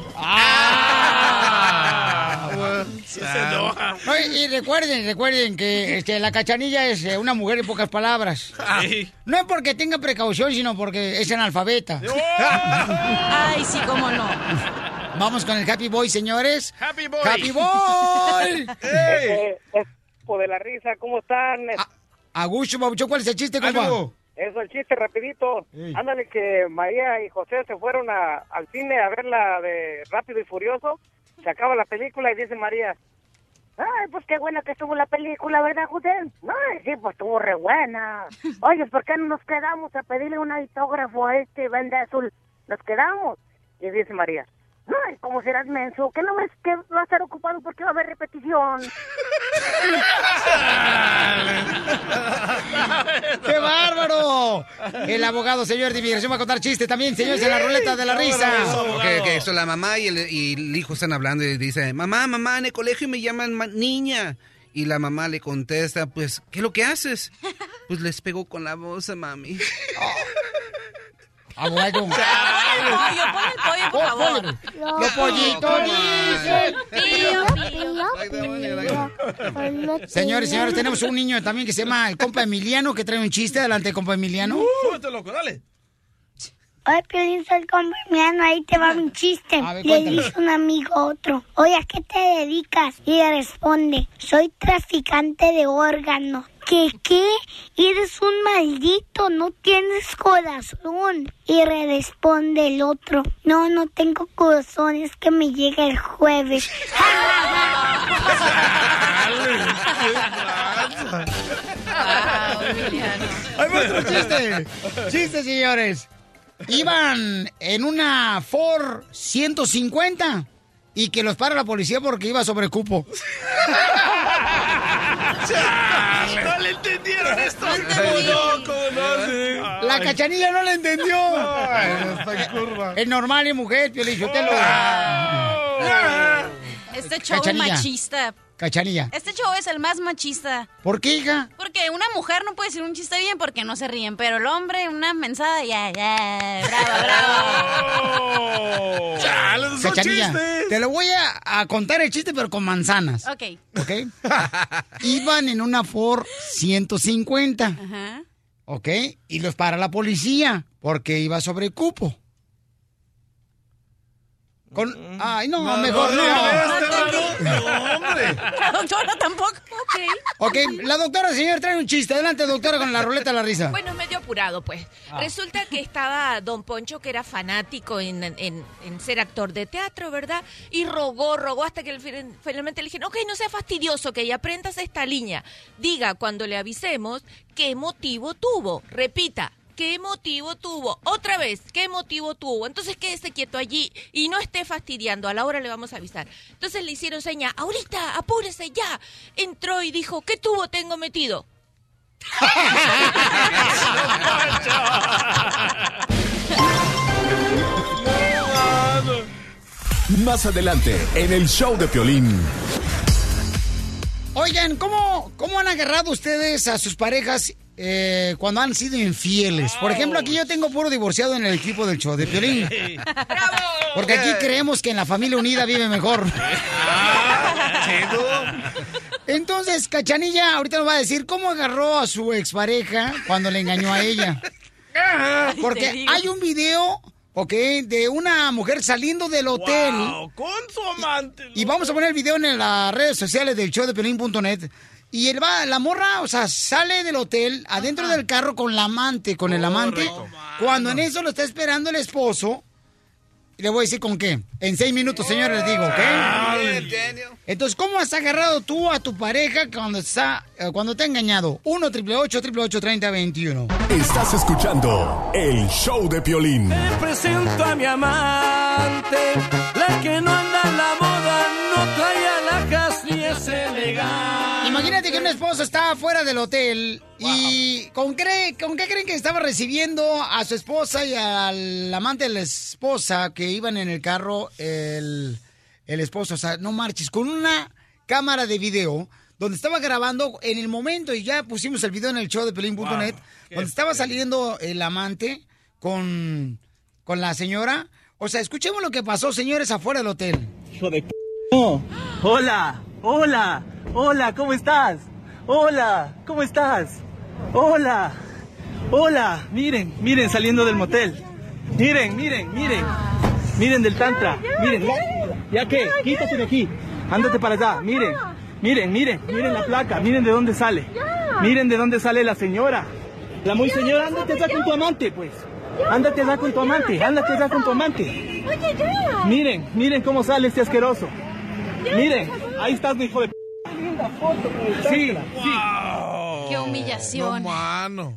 Sí se enoja. No, y, y recuerden, recuerden que este, la cachanilla es eh, una mujer en pocas palabras. Sí. No es porque tenga precaución, sino porque es analfabeta. Ay, sí, cómo no. Vamos con el Happy Boy, señores. Happy Boy. Happy Boy. Eh, es por de la risa, ¿cómo están? Augusto, Babuchón, ¿cuál es el chiste, compa? Eso, el chiste rapidito. Ándale que María y José se fueron a- al cine a ver la de Rápido y Furioso. Se acaba la película y dice María, Ay, pues qué buena que estuvo la película, ¿verdad, José? Ay, sí, pues estuvo re buena. Oye, ¿por qué no nos quedamos a pedirle un autógrafo a este vende azul? Nos quedamos. y dice María, Ay, ¿cómo serás menso? ¿Que no ves que va a estar ocupado porque va a haber repetición? ¡Qué bárbaro! El abogado, señor inmigración, va a contar chiste también, señores, en la ruleta de la risa. Ok, ok, eso la mamá y el, y el hijo están hablando y dice, mamá, mamá, en el colegio me llaman ma- niña. Y la mamá le contesta, pues, ¿qué es lo que haces? Pues les pego con la voz a mami. Abogado. Pon el pollo, pon el pollo, por favor. Los pollitos dicen. Señores, señores, tenemos un niño también que se llama el compa Emiliano, que trae un chiste. Adelante, compa Emiliano. Súbete, loco, dale. Oye, Piolín, soy colombiano, ahí te va mi chiste. Ver, Le dice un amigo a otro, oye, ¿a qué te dedicas? Y le responde, soy traficante de órganos. ¿Qué qué? Eres un maldito, no tienes corazón. Y responde el otro, no, no tengo corazón, es que me llega el jueves. ¡Hay otro chiste! ¡Chiste, señores! Iban en una Ford 150 y que los para la policía porque iba sobre cupo. No le entendieron esto. No, ¿cómo no? Sí. La cachanilla no le entendió. Ay. Es normal, es mujer, yo te lo... Este show Cachanilla. machista. Cachanilla. Este show es el más machista. ¿Por qué, hija? Porque una mujer no puede decir un chiste bien porque no se ríen, pero el hombre, una mensada, ya, ya, bravo, bravo. Chale, no son Cachanilla, chistes. te lo voy a, a contar el chiste, pero con manzanas. Ok. ¿Ok? Iban en una Ford 150. Ajá. ¿Ok? Y los para la policía porque iba sobre cupo. Con... Ay, no, No, mejor no, no. No, hombre. La doctora tampoco. Ok. Ok, la doctora, señor, trae un chiste. Adelante, doctora, con la ruleta de la risa. Bueno, medio apurado, pues. Ah. Resulta que estaba Don Poncho, que era fanático en, en- en ser actor de teatro, ¿verdad? Y rogó, rogó hasta que finalmente le dijeron, ok, no sea fastidioso, que ya aprendas esta línea. Diga cuando le avisemos qué motivo tuvo. Repita. ¿Qué motivo tuvo? Otra vez, ¿qué motivo tuvo? Entonces quédese quieto allí y no esté fastidiando. A la hora le vamos a avisar. Entonces le hicieron seña, ahorita, apúrese ya. Entró y dijo, ¿qué tubo tengo metido? Más adelante, en el show de Piolín. Oigan, ¿cómo, ¿cómo han agarrado ustedes a sus parejas eh, cuando han sido infieles? Por ejemplo, aquí yo tengo puro divorciado en el equipo del show de Piolín. Porque aquí creemos que en la familia unida vive mejor. Entonces, Cachanilla ahorita nos va a decir cómo agarró a su expareja cuando le engañó a ella. Porque hay un video, ok, de una mujer saliendo del hotel. Wow, con su amante. Y vamos a poner el video en las redes sociales del show de Pelín.net. Y él va, la morra, o sea, sale del hotel, adentro del carro con la amante, con el amante. Cuando en eso lo está esperando el esposo. Le voy a decir con qué. En seis minutos, señores, les digo, ¿ok? Entonces, ¿cómo has agarrado tú a tu pareja cuando está, eh, cuando te ha engañado? 1 888 3021 Estás escuchando el show de Piolín. presento a mi amante, la que no anda en la moda, no trae alhajas ni es elegante. Imagínate que un esposo está fuera del hotel y ¿con, cree- ¿con qué creen que estaba recibiendo a su esposa y al amante de la esposa que iban en el carro el, el esposo? O sea, no marches, con una cámara de video donde estaba grabando en el momento y ya pusimos el video en el show de pelín.net donde estaba saliendo el amante con, con la señora. O sea, escuchemos lo que pasó, señores, afuera del hotel. Hijo de c... No. Hola, hola, hola, ¿cómo estás? Hola, ¿cómo estás? Hola, hola, miren, miren saliendo del motel. Miren, miren, miren, miren del tantra, miren, ya, ya. Que, quítate de aquí, ándate para allá, miren, miren, miren, miren la placa, miren de dónde sale, miren de dónde sale la señora. La muy señora, ándate allá con tu amante, pues. Ándate allá con tu amante, ándate allá con tu amante. Miren, miren cómo sale este asqueroso. Miren, ahí estás, mi hijo de p. Sí, sí. Qué humillación.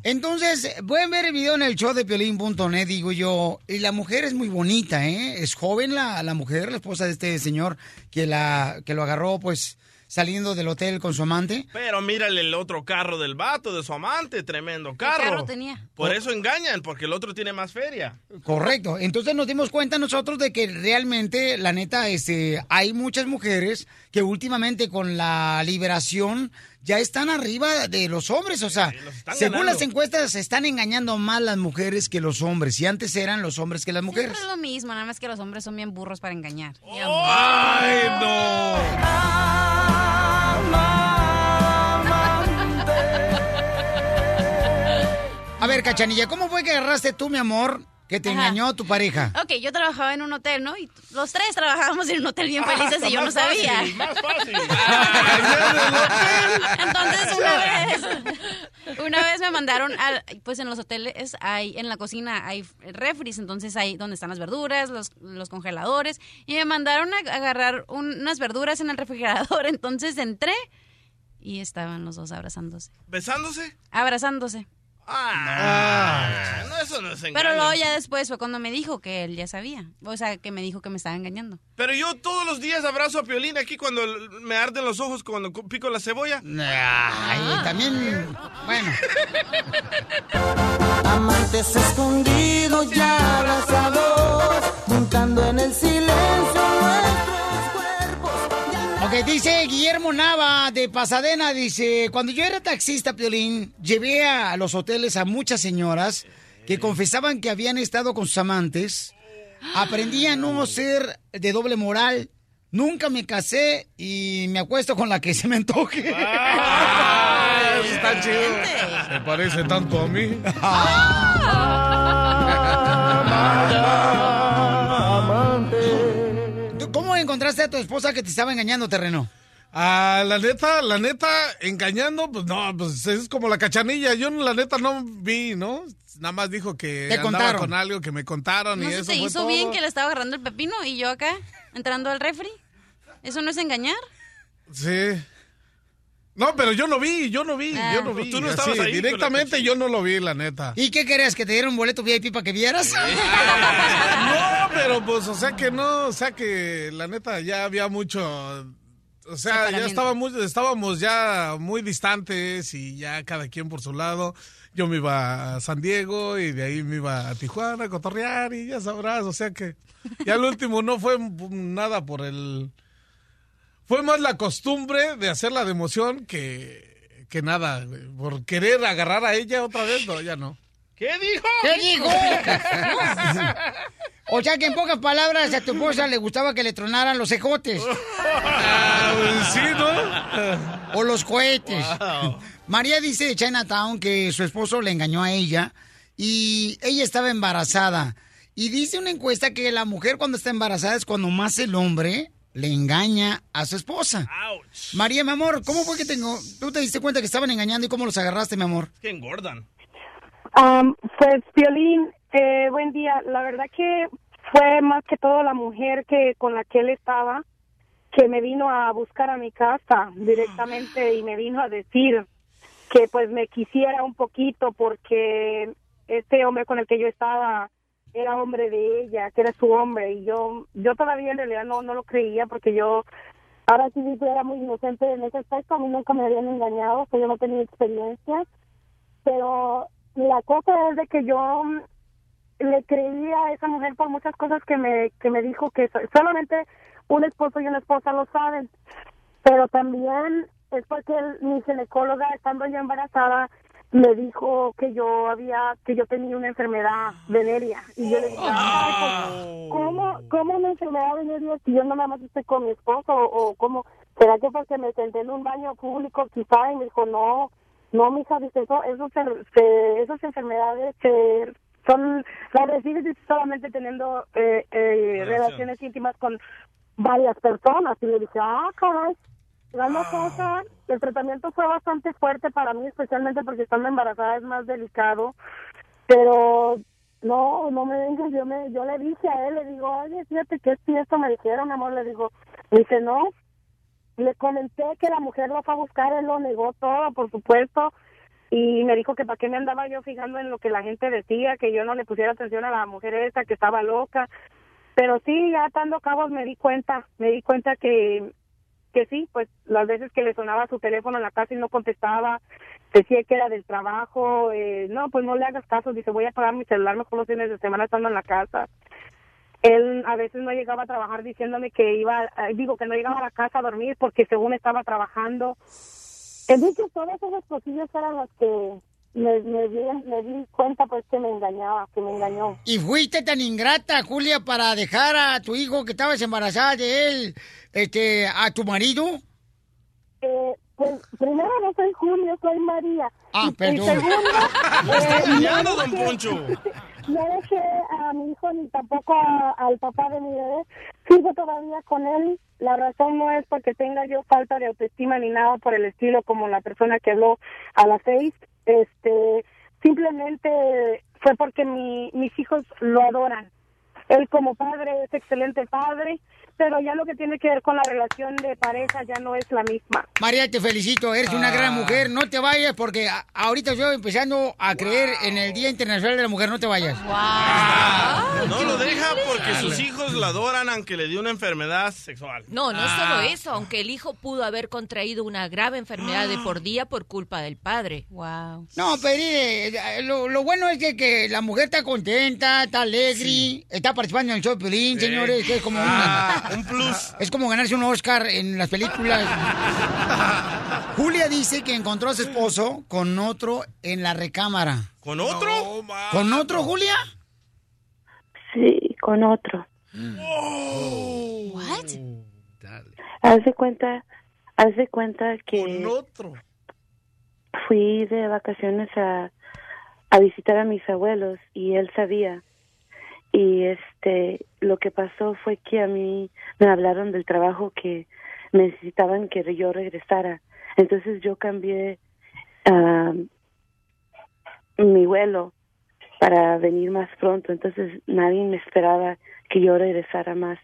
Entonces, pueden ver el video en el show de Piolín.net, digo yo. Y la mujer es muy bonita, ¿eh? Es joven la, la mujer, la esposa de este señor que, la, que lo agarró, pues, saliendo del hotel con su amante. Pero mírale el otro carro del vato, de su amante, tremendo carro. carro tenía? Por eso engañan, porque el otro tiene más feria. Correcto. Entonces nos dimos cuenta nosotros de que realmente, la neta, este, hay muchas mujeres que últimamente con la liberación ya están arriba de los hombres. O sea, según ganando. las encuestas, se están engañando más las mujeres que los hombres. Y antes eran los hombres que las mujeres. Siempre es lo mismo, nada más que los hombres son bien burros para engañar. ¡Ay, no! A ver, Cachanilla, ¿cómo fue que agarraste tú, mi amor, que te Ajá. engañó tu pareja? Ok, yo trabajaba en un hotel, ¿no? Y los tres trabajábamos en un hotel bien felices y yo no sabía. fácil, más fácil. Entonces una vez, una vez me mandaron al, pues en los hoteles hay, en la cocina hay refris, entonces hay donde están las verduras, los, los congeladores, y me mandaron a agarrar un- unas verduras en el refrigerador, entonces entré y estaban los dos abrazándose. ¿Besándose? Abrazándose. Ah, no, eso no es Pero engaño. luego ya después fue cuando me dijo que él ya sabía. O sea, que me dijo que me estaba engañando. Pero yo todos los días abrazo a Piolín aquí cuando me arden los ojos cuando pico la cebolla. Ay, también, bueno. Amantes escondidos ya abrazados, juntando en el silencio Ok, dice Guillermo Nava de Pasadena, dice, cuando yo era taxista, Piolín, llevé a los hoteles a muchas señoras que confesaban que habían estado con sus amantes. Aprendí a no ser de doble moral. Nunca me casé y me acuesto con la que se me antoje. Ah, eso está chido. Me parece tanto a mí. ¿Tú ¿Cómo encontraste a tu esposa que te estaba engañando, terreno? Ah, la neta, la neta, engañando, pues no, pues es como la cachanilla. Yo la neta no vi, ¿no? Nada más dijo que Te andaba contaron. con algo que me contaron ¿No y se eso fue hizo todo. bien que le estaba agarrando el pepino y yo acá, entrando al refri? ¿Eso no es engañar? Sí. No, pero yo no vi, yo no vi, Ah. yo no vi. Tú no estabas ahí directamente yo no lo vi, la neta. ¿Y qué querías? ¿Que te diera un boleto VIP para que vieras? No, pero pues, o sea que no, o sea que la neta ya había mucho, o sea, ya estábamos, estábamos ya muy distantes y ya cada quien por su lado. Yo me iba a San Diego y de ahí me iba a Tijuana a cotorrear y ya sabrás, o sea que ya el último no fue nada por el... Fue más la costumbre de hacerla de emoción que, que nada, por querer agarrar a ella otra vez, no, ya no. ¿Qué dijo? ¿Qué dijo? o sea que en pocas palabras a tu esposa le gustaba que le tronaran los ejotes. sí, ¿no? O los cohetes. María dice de Chinatown que su esposo le engañó a ella y ella estaba embarazada. Y dice una encuesta que la mujer cuando está embarazada es cuando más el hombre le engaña a su esposa. María, mi amor, ¿cómo fue que tengo, tú te diste cuenta que estaban engañando y cómo los agarraste, mi amor? Es que engordan. Am, pues, Piolín, eh, buen día. La verdad que fue más que todo la mujer que con la que él estaba que me vino a buscar a mi casa directamente y me vino a decir que pues me quisiera un poquito porque este hombre con el que yo estaba era hombre de ella, que era su hombre y yo yo todavía en realidad no no lo creía porque yo ahora sí yo era muy inocente en ese aspecto, a mí nunca me habían engañado, que yo no tenía experiencia pero la cosa es de que yo mm, le creía a esa mujer por muchas cosas que me que me dijo que so- solamente un esposo y una esposa lo saben pero también es porque él- mi ginecóloga estando yo embarazada me dijo que yo había que yo tenía una enfermedad venérea y yo le dije "Ay, pues, cómo cómo una enfermedad venérea si yo no nada más estoy con mi esposo o, cómo será que porque me senté en un baño público quizá y me dijo no no, mija, dice, eso, eso se- se- esas enfermedades se, son, las recibes solamente teniendo eh, eh, relaciones íntimas con varias personas. Y le dije, ah, caray, la no cosa, el tratamiento fue bastante fuerte para mí, especialmente porque estando embarazada es más delicado, pero no, no me vengas, yo, me, yo le dije a él, le digo, oye, fíjate que si esto me dijeron, amor, le digo, me dice, no, le comenté que la mujer lo fue a buscar, él lo negó todo, por supuesto, y me dijo que para qué me andaba yo fijando en lo que la gente decía, que yo no le pusiera atención a la mujer esa, que estaba loca. Pero sí, ya atando cabos me di cuenta, me di cuenta que, que sí, pues las veces que le sonaba su teléfono en la casa y no contestaba, decía que era del trabajo, eh, no, pues no le hagas caso, dice, voy a pagar mi celular mejor los fines de semana estando en la casa. Él a veces no llegaba a trabajar diciéndome que iba, eh, digo, que no llegaba a la casa a dormir porque según estaba trabajando. Entonces todas esas cosillas eran las que me, me, di, me di cuenta pues que me engañaba, que me engañó. ¿Y fuiste tan ingrata, Julia, para dejar a tu hijo que estabas embarazada de él, este, a tu marido? Eh, pues primero no soy Julio, soy María. Ah, Y- y perdón. segundo, Lo está eh, engañando, no don dejé- Poncho. No dejé a mi hijo ni tampoco a- al papá de mi bebé. Sigo todavía con él. La razón no es porque tenga yo falta de autoestima ni nada por el estilo como la persona que habló a las seis. Este, simplemente fue porque mi, mis hijos lo adoran. él como padre es excelente padre, pero ya lo que tiene que ver con la relación de pareja ya no es la misma. María, te felicito, eres una gran mujer. No te vayas porque a- ahorita yo empezando a creer en el Día Internacional de la Mujer. No te vayas. No lo deja porque sus hijos la adoran aunque le dio una enfermedad sexual. No, no es Ah. solo eso, aunque el hijo pudo haber contraído una grave enfermedad de por día por culpa del padre. Wow. No, pero eh, lo, lo bueno es que, que la mujer está contenta, está alegre, está participando en el show de Sí. señores, que es como Ah, un, plus. Es como ganarse un Oscar en las películas. Julia dice que encontró a su esposo con otro en la recámara. ¿Con otro? ¿Con otro, Julia? Sí, con otro. What? Haz de cuenta, haz de cuenta que Con otro. fui de vacaciones a, a visitar a mis abuelos y él sabía. Y este, lo que pasó fue que a mí me hablaron del trabajo que necesitaban que yo regresara. Entonces yo cambié ah, mi vuelo para venir más pronto. Entonces nadie me esperaba que yo regresara más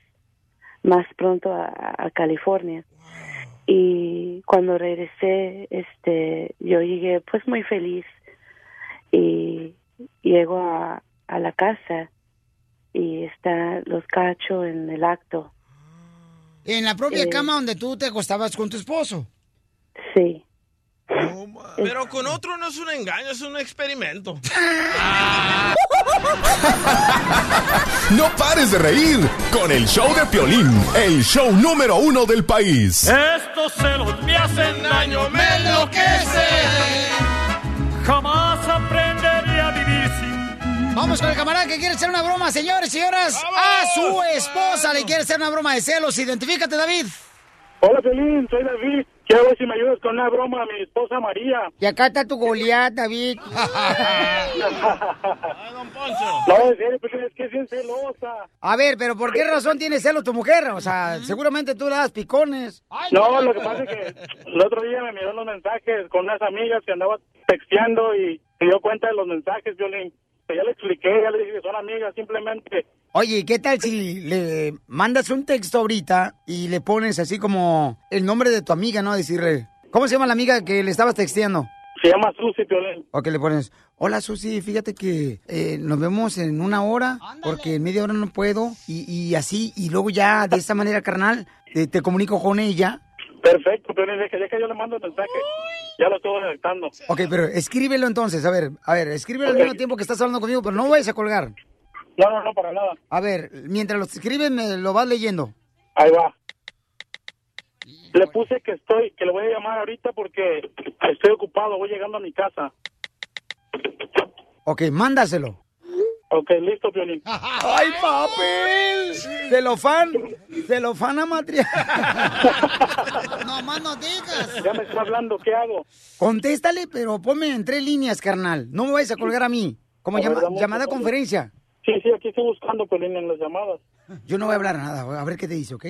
más pronto a, California. Y cuando regresé, este, yo llegué pues muy feliz y llego a la casa y está los cachos en el acto. En la propia Eh. cama donde tú te acostabas con tu esposo. Sí. Pero con otro no es un engaño, es un experimento. No pares de reír con el show de Piolín, el show número uno del país. Estos celos me hacen daño, me enloquece. Jamás Vamos con el camarada que quiere hacer una broma, señores y señoras. A su esposa le quiere hacer una broma de celos. Identifícate, David. Hola, Pelín, soy David. Quiero ver si me ayudas con una broma a mi esposa María. Y acá está tu Goliat, David. No, en serio, Pelín, es que es bien celosa. A ver, pero ¿por qué razón tiene celos tu mujer? O sea, seguramente tú le das picones. No, lo que pasa es que el otro día me miró los mensajes con unas amigas que andaba texteando y se dio cuenta de los mensajes, Violín. Ya le expliqué, ya le dije que son amigas, simplemente. Oye, ¿qué tal si le mandas un texto ahorita y le pones así como el nombre de tu amiga, ¿no? Decirle, ¿cómo se llama la amiga que le estabas texteando? Se llama Susi, Violín. O que le pones, hola Susi, fíjate que eh, nos vemos en una hora, porque en media hora no puedo, y, y así, y luego ya de esta manera, carnal, te, te comunico con ella. Perfecto, Violín, deja, deja yo le mando el mensaje. Ya lo estoy redactando. Ok, pero escríbelo entonces, a ver, a ver, escríbelo al Ok. mismo tiempo que estás hablando conmigo, pero no vayas a colgar. No, no, no, para nada. A ver, mientras lo escribes, me lo vas leyendo. Ahí va. Le puse que estoy, que le voy a llamar ahorita porque estoy ocupado, voy llegando a mi casa. Ok, mándaselo. Ok, listo, Violín. ¡Ay, papel! Celofán, celofán a matria. no más no digas. Ya me está hablando, ¿qué hago? Contéstale, pero ponme en tres líneas, carnal. No me vayas a colgar a mí. Como A llama- llamada segundo. conferencia. Sí, sí, aquí estoy buscando, Violín, en las llamadas. Yo no voy a hablar nada. A ver qué te dice, ¿ok?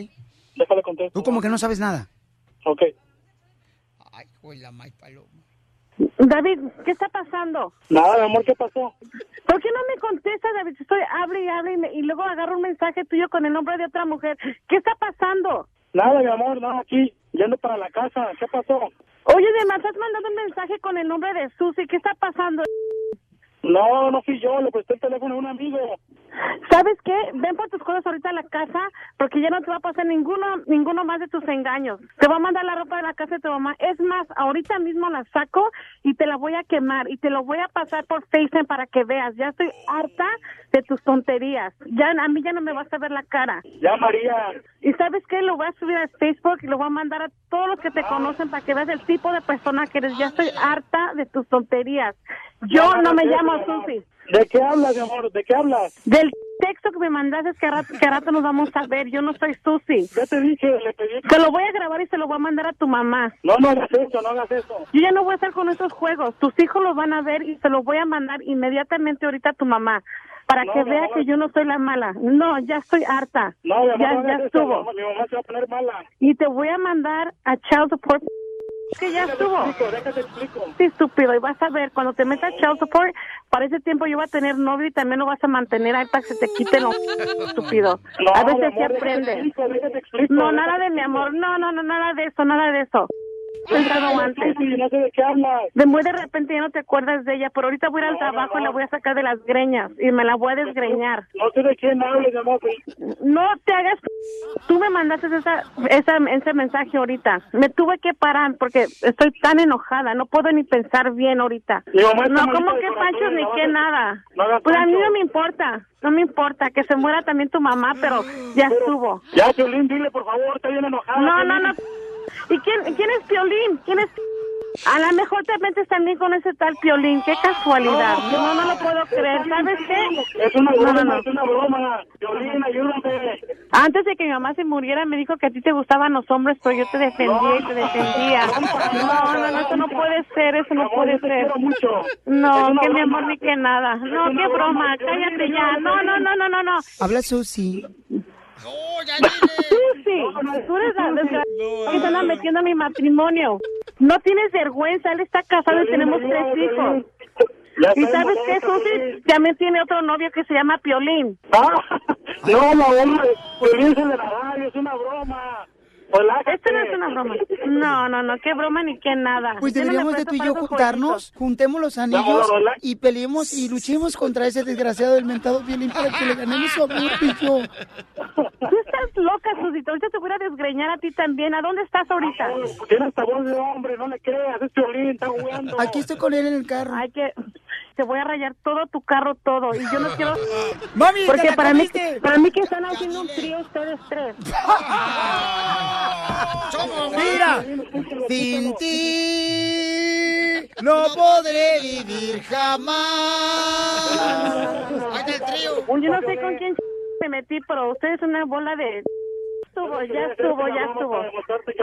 Déjale contesto. Tú como que no sabes nada. Ok. Ay, la Paloma. David, ¿qué está pasando? Nada, mi amor, ¿qué pasó? ¿Por qué no me contesta, David? Estoy hable y hable y, me- y luego agarro un mensaje tuyo con el nombre de otra mujer. ¿Qué está pasando? Nada, mi amor, nada, aquí, yendo para la casa. ¿Qué pasó? Oye, además has mandado un mensaje con el nombre de Susi. ¿Qué está pasando? No, no fui yo, le presté el teléfono a un amigo. ¿Sabes qué? Ven por tus cosas ahorita a la casa porque ya no te va a pasar ninguno ninguno más de tus engaños. Te voy a mandar la ropa de la casa de tu mamá. Es más, ahorita mismo la saco y te la voy a quemar y te lo voy a pasar por FaceTime para que veas. Ya estoy harta de tus tonterías. Ya a mí ya no me vas a ver la cara. Ya, María. ¿Y sabes qué? Lo voy a subir a Facebook y lo voy a mandar a todos los que te conocen para que veas el tipo de persona que eres. Ya estoy harta de tus tonterías. Yo no me llamo. Susi. ¿De qué hablas, mi amor? ¿De qué hablas? Del texto que me mandaste que a rato, que a rato nos vamos a ver. Yo no soy Susi. Ya te dije, le pedí. Te lo voy a grabar y se lo voy a mandar a tu mamá. No, no hagas eso, no hagas eso. Yo ya no voy a estar con esos juegos. Tus hijos los van a ver y se los voy a mandar inmediatamente ahorita a tu mamá. Para No, que vea que yo no soy la mala. No, ya estoy harta. No, mi amor, ya, no ya eso. estuvo. Mi mamá se va a poner mala. Y te voy a mandar a Child Support Que ya estuvo. Sí, estúpido. Y vas a ver, cuando te metas child support, para ese tiempo yo voy a tener novio y también lo vas a mantener ahí para que se te quite lo estúpido. No, a veces se aprende. explico, explico, No, nada de mi amor. No, no, no, nada de eso, nada de eso. Pensado antes. Sé de repente ya no te acuerdas de ella, pero ahorita voy a ir al trabajo y la voy a sacar de las greñas y me la voy a desgreñar. No sé de quién hablas, mi amor. No te hagas. Tú me mandaste esa, esa, ese mensaje ahorita. Me tuve que parar porque estoy tan enojada. No puedo ni pensar bien ahorita. No, malita ¿cómo de que corazón, Pancho ni que nada? Pues a mí no me importa. No me importa. Que se muera también tu mamá, pero ya estuvo. Ya, Piolín, dile, por favor, está bien enojada. No, no, no. ¿Y quién, quién es Piolín? ¿Quién es? A lo mejor te metes también con ese tal Piolín. Qué casualidad. No, no lo puedo creer. ¿Sabes qué? Es una No, broma, no, no. es una broma. Piolín, ayúdame. Antes de que mi mamá se muriera, me dijo que a ti te gustaban los hombres, pero yo te defendía y te defendía. No, no, no, eso no puede ser, eso no puede ser. No, que mi amor ni que nada. No, qué broma, cállate ya. No, no, no, no, no, no. Habla Susi. Susi, tú eres la desgraciada que se anda metiendo a mi matrimonio. No tienes vergüenza, él está casado y tenemos tres hijos. ¿Y sabes qué, Susi? También tiene otro novio que se llama Piolín. No, no, hombre. Piolín es el de la radio, es una broma. Esto no es una broma. No, no, no, qué broma ni qué nada. Pues no deberíamos de tú y yo juntarnos, juntemos los anillos relax. y peleemos y luchemos contra ese desgraciado del mentado violín para que le ganemos su amor, tú y yo. Tú estás loca, Susito. Ahorita te voy a desgreñar a ti también. ¿A dónde estás ahorita? Tiene esta voz de hombre, no le creas, es Piolín, está jugando. Aquí estoy con él en el carro. Hay que... Te voy a rayar todo tu carro, todo. Y yo no quiero... Mami, Porque para mí, para mí que están haciendo un trío ustedes tres. Mira, sin ti no podré vivir jamás. Ahí está el trío. Yo no sé con quién me metí, pero ustedes son una bola de... Estuvo, ya estuvo, ya estuvo.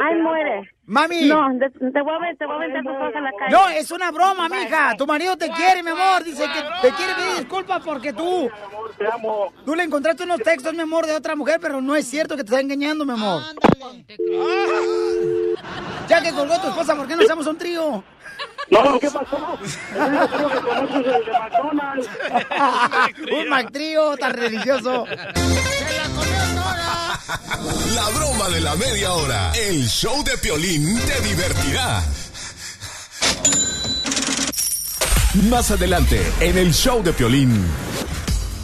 Ay, muere. Mami. No, te voy a ver, te voy a aventar tus cosas en la calle. No, es una broma, mija. Tu marido te quiere, mi amor. Dice que te quiere pedir disculpas porque tú. Te amo. Tú le encontraste unos textos, mi amor, de otra mujer, pero no es cierto que te está engañando, mi amor. Ya que colgó tu esposa, ¿por qué no hacemos un trío? No, ¿qué pasó? Un Mac trío tan religioso. La broma de la media hora. El show de Piolín te divertirá. Más adelante, en el show de Piolín.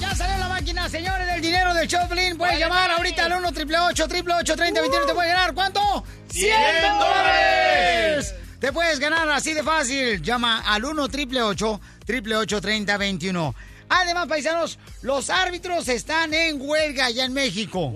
Ya salió la máquina, señores, del dinero del Choplin. Puedes llamar ahorita al 1 888 30 21 Te puedes ganar, ¿cuánto? ¡100 dólares! Te puedes ganar así de fácil. Llama al 1 888 30 21 Además, paisanos, los árbitros están en huelga allá en México.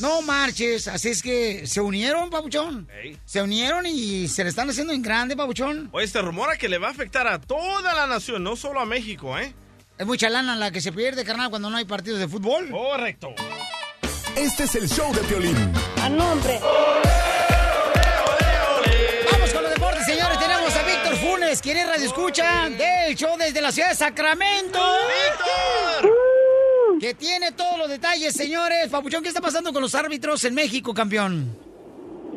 No marches, así es que se unieron, Pabuchón. Se unieron y se le están haciendo en grande, Pabuchón. Oye, se rumora que le va a afectar a toda la nación, no solo a México, ¿eh? Es mucha lana la que se pierde, carnal, cuando no hay partidos de fútbol. Correcto. Este es el show de Piolín. A nombre. Vamos Víctor Funes, quien es radio escucha del show desde la ciudad de Sacramento. ¡Víctor! Que tiene todos los detalles, señores. Papuchón, ¿qué está pasando con los árbitros en México, campeón?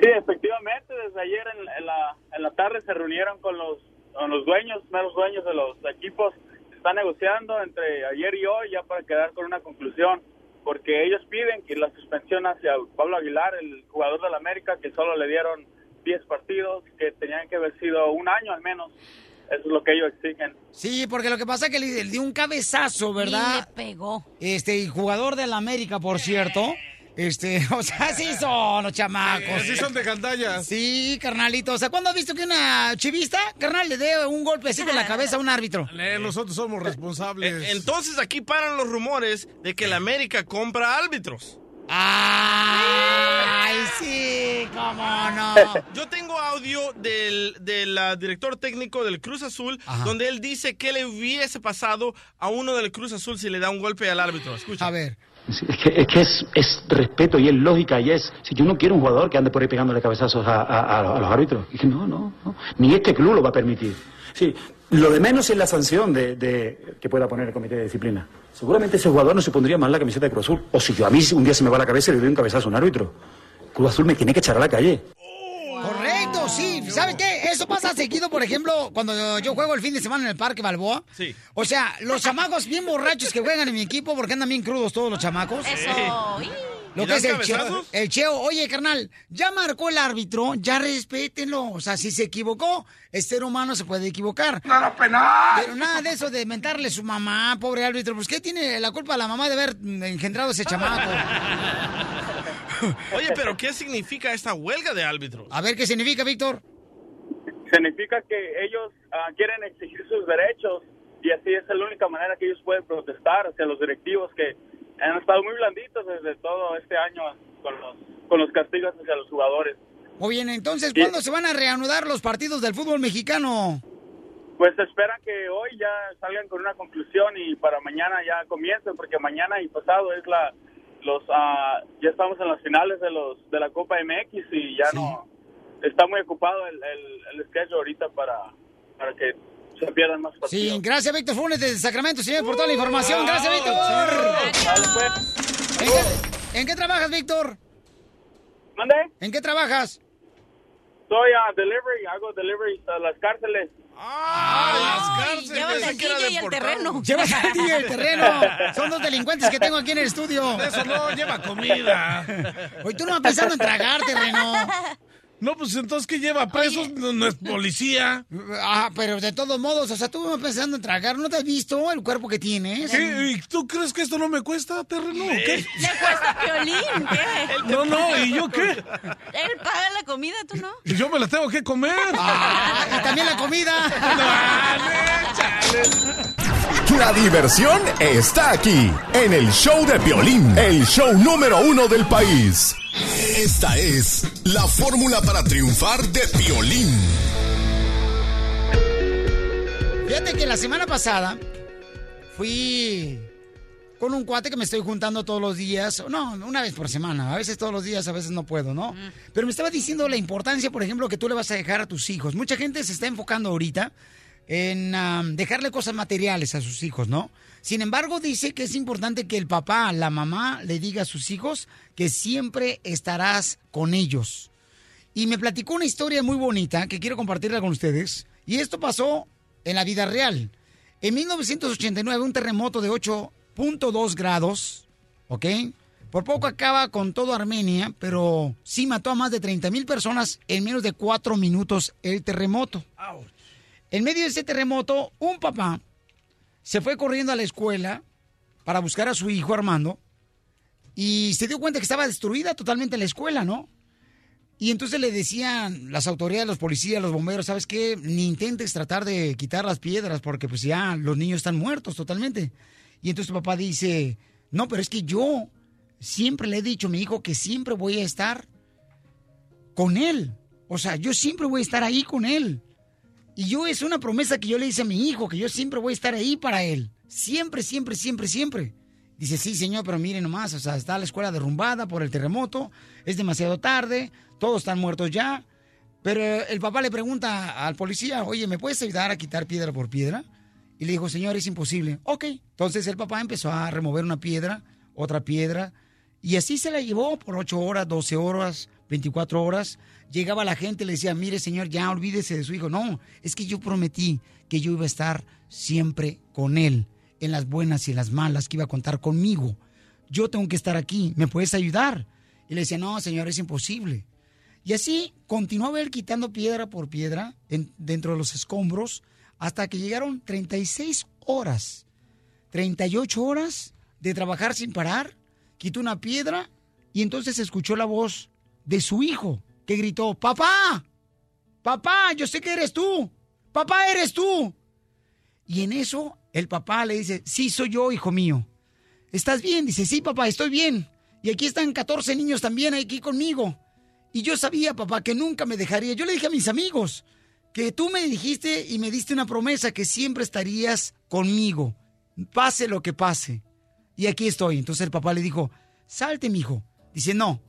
Sí, efectivamente, desde ayer en, en la, en la tarde se reunieron con los, con los dueños, meros dueños de los equipos. Están negociando entre ayer y hoy ya para quedar con una conclusión, porque ellos piden que la suspensión hacia Pablo Aguilar, el jugador del América, que solo le dieron 10 partidos, que tenían que haber sido un año al menos. Eso es lo que ellos exigen. Sí, porque lo que pasa es que le, le dio un cabezazo, ¿verdad? Y le pegó. Este, y jugador del América, por cierto. Este, o sea, sí son los chamacos. Así son de gandallas. Sí, carnalito. O sea, ¿cuándo has visto que una chivista, carnal, le dé un golpecito en la cabeza a un árbitro? Eh, nosotros somos responsables. Eh, Entonces aquí paran los rumores de que la América compra árbitros. ¡Ay, sí! ¿Cómo no? Yo tengo audio del, del ah, director técnico del Cruz Azul, donde él dice que le hubiese pasado a uno del Cruz Azul si le da un golpe al árbitro. Escucha. A ver. Es que, es, que es, es respeto y es lógica y es... Si yo no quiero un jugador que ande por ahí pegándole cabezazos a, a- a- a los árbitros. Y que no, no, no. Ni este club lo va a permitir. Sí, lo de menos es la sanción de, de- que pueda poner el comité de disciplina. Seguramente ese jugador no se pondría más la camiseta de Cruz Azul. O si yo a mí un día se me va la cabeza y le doy un cabezazo a un árbitro. Cruz Azul me tiene que echar a la calle. Correcto, sí. ¿Sabes qué? Eso pasa seguido, por ejemplo, cuando yo juego el fin de semana en el Parque Balboa. Sí. O sea, los chamacos bien borrachos que juegan en mi equipo, porque andan bien crudos todos los chamacos. Eso. Lo ¿Y que es el cheo, el cheo. Oye, carnal, ya marcó el árbitro, ya respétenlo. O sea, si se equivocó, el ser humano se puede equivocar. ¡Nada penal! Pero nada de eso de mentarle a su mamá, pobre árbitro. Pues, ¿qué tiene la culpa la mamá de haber engendrado ese chamaco? Oye, pero ¿qué significa esta huelga de árbitros? A ver, ¿qué significa, Víctor? Significa que ellos ah, quieren exigir sus derechos y así es la única manera que ellos pueden protestar hacia los directivos que han estado muy blanditos desde todo este año con los, con los castigos hacia los jugadores. Muy bien, entonces, ¿cuándo se van a reanudar los partidos del fútbol mexicano? Pues esperan que hoy ya salgan con una conclusión y para mañana ya comiencen, porque mañana y pasado es la los ah, ya estamos en las finales de los de la Copa MX y ya no está muy ocupado el, el, el schedule ahorita para para que se pierdan más partidos. Sí, gracias, Víctor Funes de Sacramento, señor, por toda la información. Gracias, Víctor. ¿En qué, en qué trabajas, Víctor? ¿Mande? ¿En qué trabajas? Soy a delivery, hago deliveries a las cárceles. ¡Ah, las cárceles! Llevas al DJ y el terreno. Llevas al DJ el terreno. Son dos delincuentes que tengo aquí en el estudio. Eso no, lleva comida. Hoy tú no vas pensando en tragar, terreno. No, pues entonces, ¿qué lleva? ¿Presos? No, no es policía. Ah, pero de todos modos, o sea, tú vas pensando en tragar. ¿No te has visto el cuerpo que tienes? ¿Qué? ¿Y tú crees que esto no me cuesta, terreno? ¿Qué? Le cuesta violín, ¿qué? No, no, ¿y yo qué? Él paga la comida, tú no. Y yo me la tengo que comer. Ah, y también la comida. La diversión está aquí, en el show de violín, el show número uno del país. Esta es la fórmula para triunfar de violín. Fíjate que la semana pasada fui con un cuate que me estoy juntando todos los días. No, una vez por semana. A veces todos los días, a veces no puedo, ¿no? Pero me estaba diciendo la importancia, por ejemplo, que tú le vas a dejar a tus hijos. Mucha gente se está enfocando ahorita en dejarle cosas materiales a sus hijos, ¿no? Sin embargo, dice que es importante que el papá, la mamá, le diga a sus hijos que siempre estarás con ellos. Y me platicó una historia muy bonita que quiero compartirla con ustedes. Y esto pasó en la vida real. En 1989, un terremoto de 8.2 grados, ¿ok? Por poco acaba con todo Armenia, pero sí mató a más de 30 mil personas en menos de cuatro minutos el terremoto. En medio de ese terremoto, un papá se fue corriendo a la escuela para buscar a su hijo Armando y se dio cuenta que estaba destruida totalmente la escuela, ¿no? Y entonces le decían las autoridades, los policías, los bomberos, ¿sabes qué? Ni intentes tratar de quitar las piedras porque pues ya los niños están muertos totalmente. Y entonces su papá dice, no, pero es que yo siempre le he dicho a mi hijo que siempre voy a estar con él. O sea, yo siempre voy a estar ahí con él. Y yo es una promesa que yo le hice a mi hijo, que yo siempre voy a estar ahí para él. Siempre, siempre, siempre, siempre. Dice, sí, señor, pero mire nomás, o sea, está la escuela derrumbada por el terremoto, es demasiado tarde, todos están muertos ya. Pero el papá le pregunta al policía, oye, ¿me puedes ayudar a quitar piedra por piedra? Y le dijo, señor, es imposible. Ok. Entonces el papá empezó a remover una piedra, otra piedra, y así se la llevó por 8 horas, 12 horas, 24 horas. Llegaba la gente y le decía, mire, señor, ya olvídese de su hijo. No, es que yo prometí que yo iba a estar siempre con él, en las buenas y en las malas, que iba a contar conmigo. Yo tengo que estar aquí, ¿me puedes ayudar? Y le decía, no, señor, es imposible. Y así continuaba él quitando piedra por piedra en- dentro de los escombros hasta que llegaron 36 horas, 38 horas de trabajar sin parar. Quitó una piedra y entonces escuchó la voz de su hijo que gritó, papá, papá, yo sé que eres tú, papá, eres tú. Y en eso el papá le dice, sí, soy yo, hijo mío. ¿Estás bien? Dice, sí, papá, estoy bien. Y aquí están 14 niños también aquí conmigo. Y yo sabía, papá, que nunca me dejaría. Yo le dije a mis amigos que tú me dijiste y me diste una promesa que siempre estarías conmigo, pase lo que pase. Y aquí estoy. Entonces el papá le dijo, salte, mijo. Dice, no,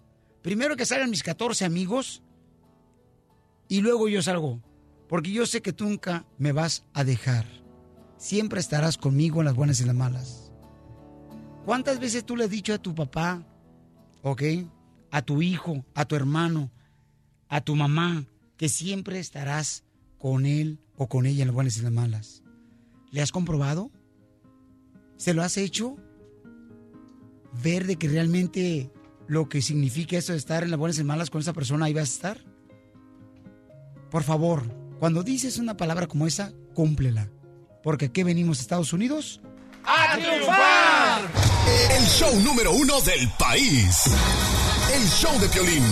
primero que salgan mis 14 amigos y luego yo salgo, porque yo sé que tú nunca me vas a dejar. Siempre estarás conmigo en las buenas y en las malas. ¿Cuántas veces tú le has dicho a tu papá, ok, a tu hijo, a tu hermano, a tu mamá, que siempre estarás con él o con ella en las buenas y en las malas. ¿Le has comprobado? ¿Se lo has hecho? Ver de que realmente lo que significa eso de estar en las buenas y malas con esa persona, ahí vas a estar. Por favor, cuando dices una palabra como esa, cúmplela. Porque aquí venimos, Estados Unidos, ¡A triunfar! El show número uno del país. El show de Piolín.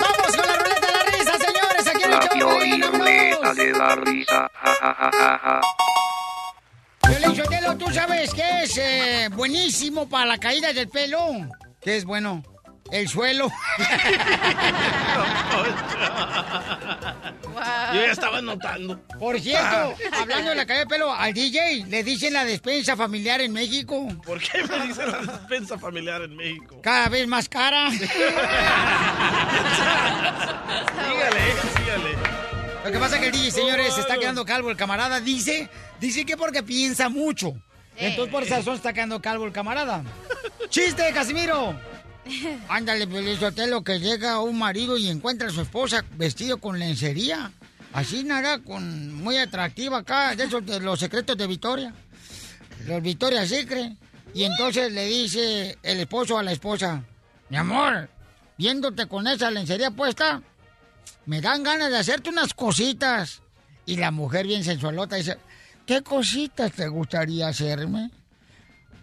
¡Vamos con la ruleta de la risa, ¿tú sabes qué es eh, buenísimo para la caída del pelo? ¿Qué es bueno? El suelo. Yo ya estaba notando. Por cierto, hablando de la caída de pelo, al DJ le dicen la despensa familiar en México. ¿Por qué me dicen la despensa familiar en México? Cada vez más cara. Sígale, sígale. Lo que pasa es que el DJ, señores, se está quedando calvo el camarada. Dice, dice que porque piensa mucho. Entonces por esa razón está quedando calvo el camarada. ¡Chiste, Casimiro! Ándale, Piolín Sotelo, que llega un marido y encuentra a su esposa vestido con lencería. Así nada, con muy atractiva acá, de esos de los secretos de Victoria. Los Victoria Secret. Y entonces le dice el esposo a la esposa, mi amor, viéndote con esa lencería puesta, me dan ganas de hacerte unas cositas. Y la mujer bien sensualota dice, ¿qué cositas te gustaría hacerme?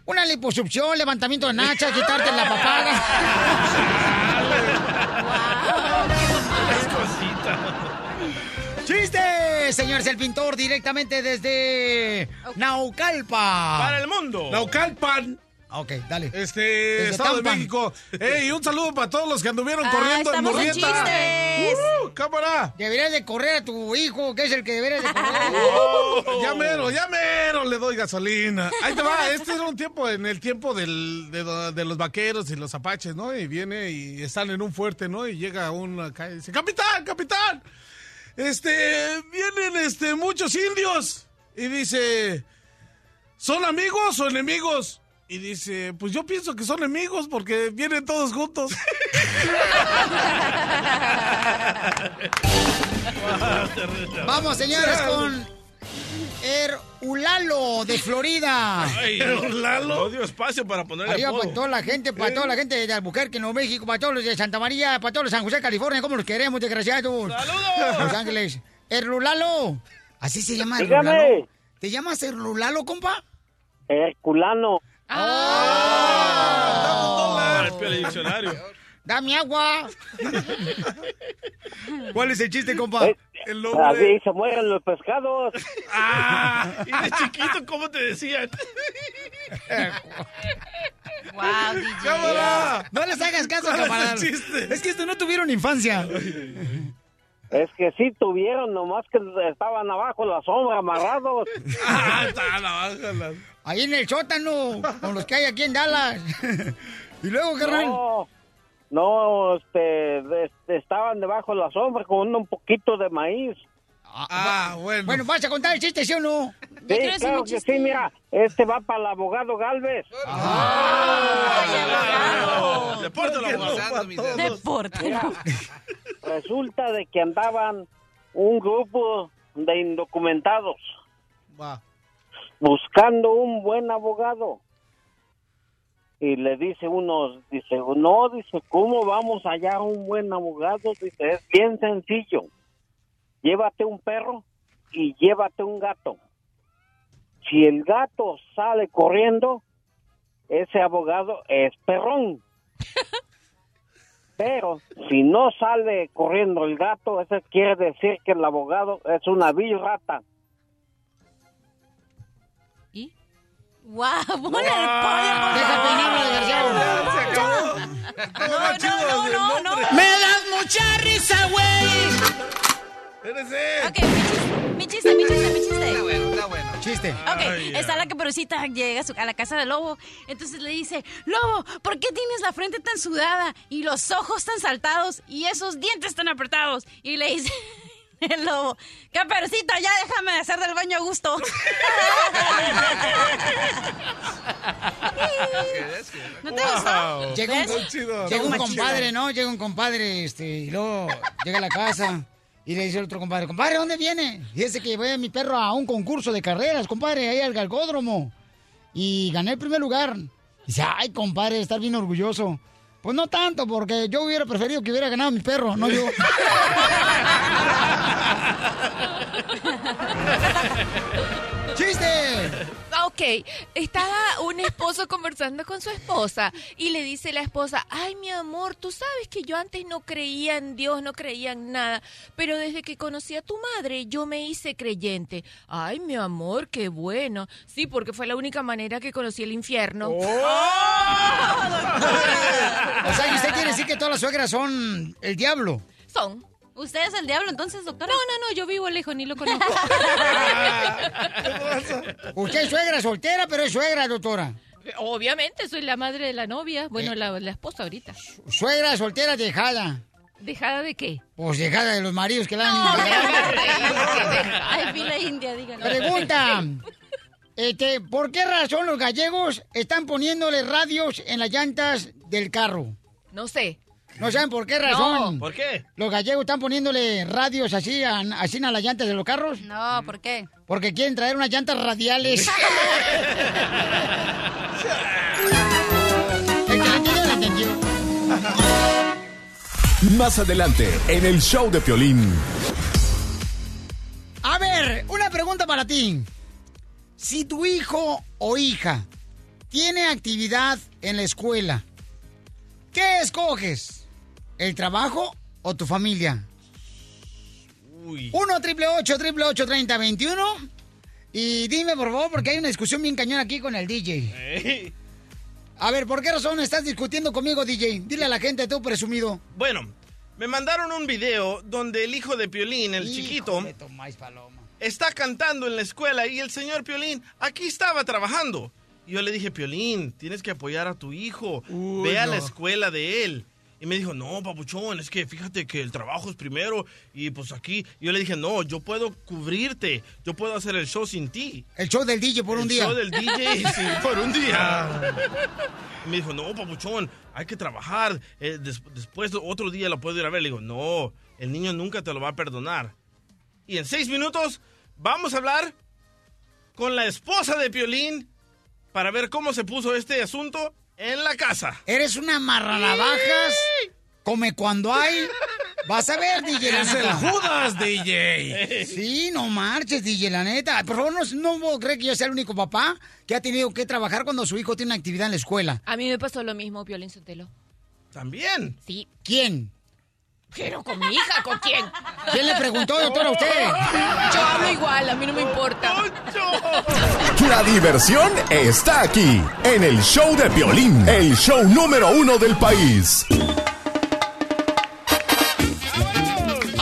Una liposucción, levantamiento de nachas, quitarte la papada. ¡Chiste! Señores, el pintor directamente desde Naucalpa. Para el mundo. Naucalpan. Ok, dale. Este, Desde Estado de. México. Ey, un saludo para todos los que anduvieron Ah, corriendo en Murrieta. chistes. ¡Uh, cámara! Deberías de correr a tu hijo, que es el que deberías de correr. Uh, ya mero, ya mero le doy gasolina. Ahí te va, este era un tiempo, en el tiempo del- de, de los vaqueros y los apaches, ¿no? Y viene y están en un fuerte, ¿no? Y llega uno acá y dice, ¡Capitán, capitán! Este, vienen este, muchos indios. Y dice, ¿son amigos o enemigos? Y dice, pues yo pienso que son enemigos porque vienen todos juntos. Vamos, señores, con Erulalo de Florida. Ay, No dio espacio para ponerle Arriba apodo. para toda la gente, para toda la gente de Albuquerque, Nuevo México, para todos los de Santa María, para todos los de San José, California, ¿cómo los queremos, desgraciados? ¡Saludos! Los Ángeles. Erlulalo. Así se llama Dígame. Erlulalo. ¿Te llamas Erlulalo, compa? Herculano. Para el Piolín diccionario. ¡Dame agua! ¿Cuál es el chiste, compa? Eh, El Así se mueren los pescados. Ah, y de chiquito, ¿cómo te decían? Wow, DJ. ¡Cámara! No les hagas caso, ¿Cuál es camarada. chiste? Es que estos no tuvieron infancia. Es que sí tuvieron, nomás que estaban abajo la sombra amarrados. Ah. Ahí en el sótano, con los que hay aquí en Dallas. y luego, carnal. No, no, este, de- estaban debajo de la sombra con un poquito de maíz. Ah, bueno. Bueno, ¿vas a contar el chiste, sí o no? Sí, claro que sí, mira, este va para el abogado Galvez. Depórtalo, abogado. Mira, resulta de que andaban un grupo de indocumentados Va. buscando un buen abogado. Y le dice uno, dice, no, dice, ¿cómo vamos a hallar un buen abogado? Dice, es bien sencillo. Llévate un perro y llévate un gato. Si el gato sale corriendo, ese abogado es perrón. Pero si no sale corriendo el gato, eso quiere decir que el abogado es una vil rata. Wow, ponle el pollo. No, no, no, no, no. ¡Me das mucha risa, güey! Espérese. Ok, mi chiste, mi chiste, mi chiste. Chiste. Ok, Ay, está la caperucita, llega a, su- a la casa del lobo, entonces le dice, Lobo, ¿por qué tienes la frente tan sudada y los ojos tan saltados y esos dientes tan apretados? Y le dice, El lobo. Caperucita, ya déjame hacer del baño a gusto. ¿No te gustó? Llega un, llega un compadre, ¿no? Llega un compadre, este, y luego llega a la casa y le dice al otro compadre, compadre, ¿dónde viene? Dice que voy a mi perro a un concurso de carreras, compadre, ahí al galgódromo. Y gané el primer lugar. Dice, ay, compadre, estar bien orgulloso. Pues no tanto, porque yo hubiera preferido que hubiera ganado mi perro, no yo. ¡Chiste! Ok, estaba un esposo conversando con su esposa y le dice la esposa, ay mi amor, tú sabes que yo antes no creía en Dios, no creía en nada, pero desde que conocí a tu madre yo me hice creyente. Ay mi amor, qué bueno. Sí, porque fue la única manera que conocí el infierno. O sea, ¿y usted quiere decir que todas las suegras son el diablo? Son. ¿Usted es el diablo entonces, doctora? No, no, no, yo vivo lejos, ni lo conozco. Usted es suegra soltera, pero es suegra, doctora. Obviamente, soy la madre de la novia, bueno, la, la esposa ahorita. Suegra soltera dejada. ¿Dejada de qué? Pues dejada de los maridos que la han Ay, fila india, díganlo. Pregunta. Este, ¿Por qué razón los gallegos están poniéndole radios en las llantas del carro? No sé. ¿No saben por qué razón? No. ¿Por qué? Los gallegos están poniéndole radios así a, así a las llantas de los carros. No, ¿por qué? Porque quieren traer unas llantas radiales. El que la entendió, la entendió. Más adelante, en el show de Piolín. A ver, una pregunta para ti. Si tu hijo o hija tiene actividad en la escuela, ¿qué escoges? ¿El trabajo o tu familia? Uy. 1 triple 8 triple 8 30 21 Y dime, por favor, porque hay una discusión bien cañón aquí con el DJ. Ey. A ver, ¿por qué razón estás discutiendo conmigo, DJ? Dile a la gente, tú presumido. Bueno, me mandaron un video donde el hijo de Piolín, el chiquito, está cantando en la escuela y el señor Piolín aquí estaba trabajando. Y yo le dije, Piolín, tienes que apoyar a tu hijo. Uy, Ve a la escuela de él. Y me dijo, no, papuchón, es que fíjate que el trabajo es primero y pues aquí. Y yo le dije, no, yo puedo cubrirte, yo puedo hacer el show sin ti. El show del DJ por un El día. show del DJ sí, por un día. Y me dijo, no, papuchón, hay que trabajar. eh, des- después otro día lo puedo ir a ver. Le digo, no, el niño nunca te lo va a perdonar. Y en seis minutos vamos a hablar con la esposa de Piolín para ver cómo se puso este asunto en la casa. Eres una marranavajas. Come cuando hay. Vas a ver, DJ. la Es el. Judas, DJ. Sí, no marches, DJ, la neta. Por favor, no, no puedo creer que yo sea el único papá que ha tenido que trabajar cuando su hijo tiene una actividad en la escuela. A mí me pasó lo mismo, Piolín Sotelo. También. Sí. ¿Quién? Pero con mi hija, ¿con quién? ¿Quién le preguntó, doctora, a usted? Yo hablo igual, a mí no me importa. La diversión está aquí, en el show de Piolín, el show número uno del país.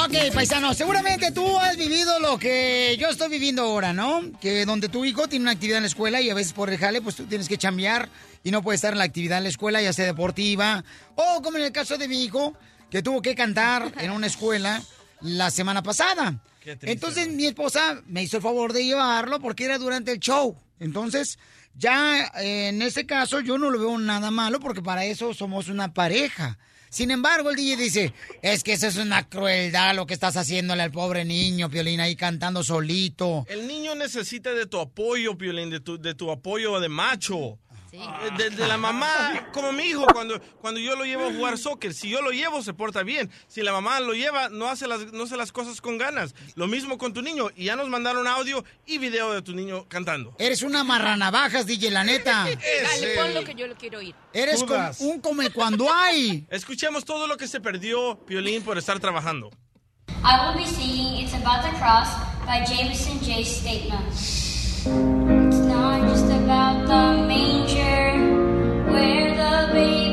Ok, paisano, seguramente tú has vivido lo que yo estoy viviendo ahora, ¿no? Que donde tu hijo tiene una actividad en la escuela y a veces por el jale, pues tú tienes que chambear y no puedes estar en la actividad en la escuela, ya sea deportiva, o como en el caso de mi hijo, que tuvo que cantar en una escuela la semana pasada. Qué triste, Entonces mi esposa me hizo el favor de llevarlo porque era durante el show. Entonces, ya eh, en ese caso yo no lo veo nada malo porque para eso somos una pareja. Sin embargo, el DJ dice, es que eso es una crueldad lo que estás haciéndole al pobre niño, Piolín, ahí cantando solito. El niño necesita de tu apoyo, Piolín, de tu, de tu apoyo de macho. Eh, De, de la mamá, como mi hijo, cuando, cuando yo lo llevo a jugar soccer, si yo lo llevo se porta bien, si la mamá lo lleva no hace las, no hace las cosas con ganas. Lo mismo con tu niño, y ya nos mandaron audio y video de tu niño cantando. Eres una marranavajas, DJ, la neta. Dale, pon lo que yo lo quiero oír. Eres como un come cuando hay. Escuchemos todo lo que se perdió, Piolín, por estar trabajando. I will be singing It's About the Cross by Jameson J. Statement. The manger where the baby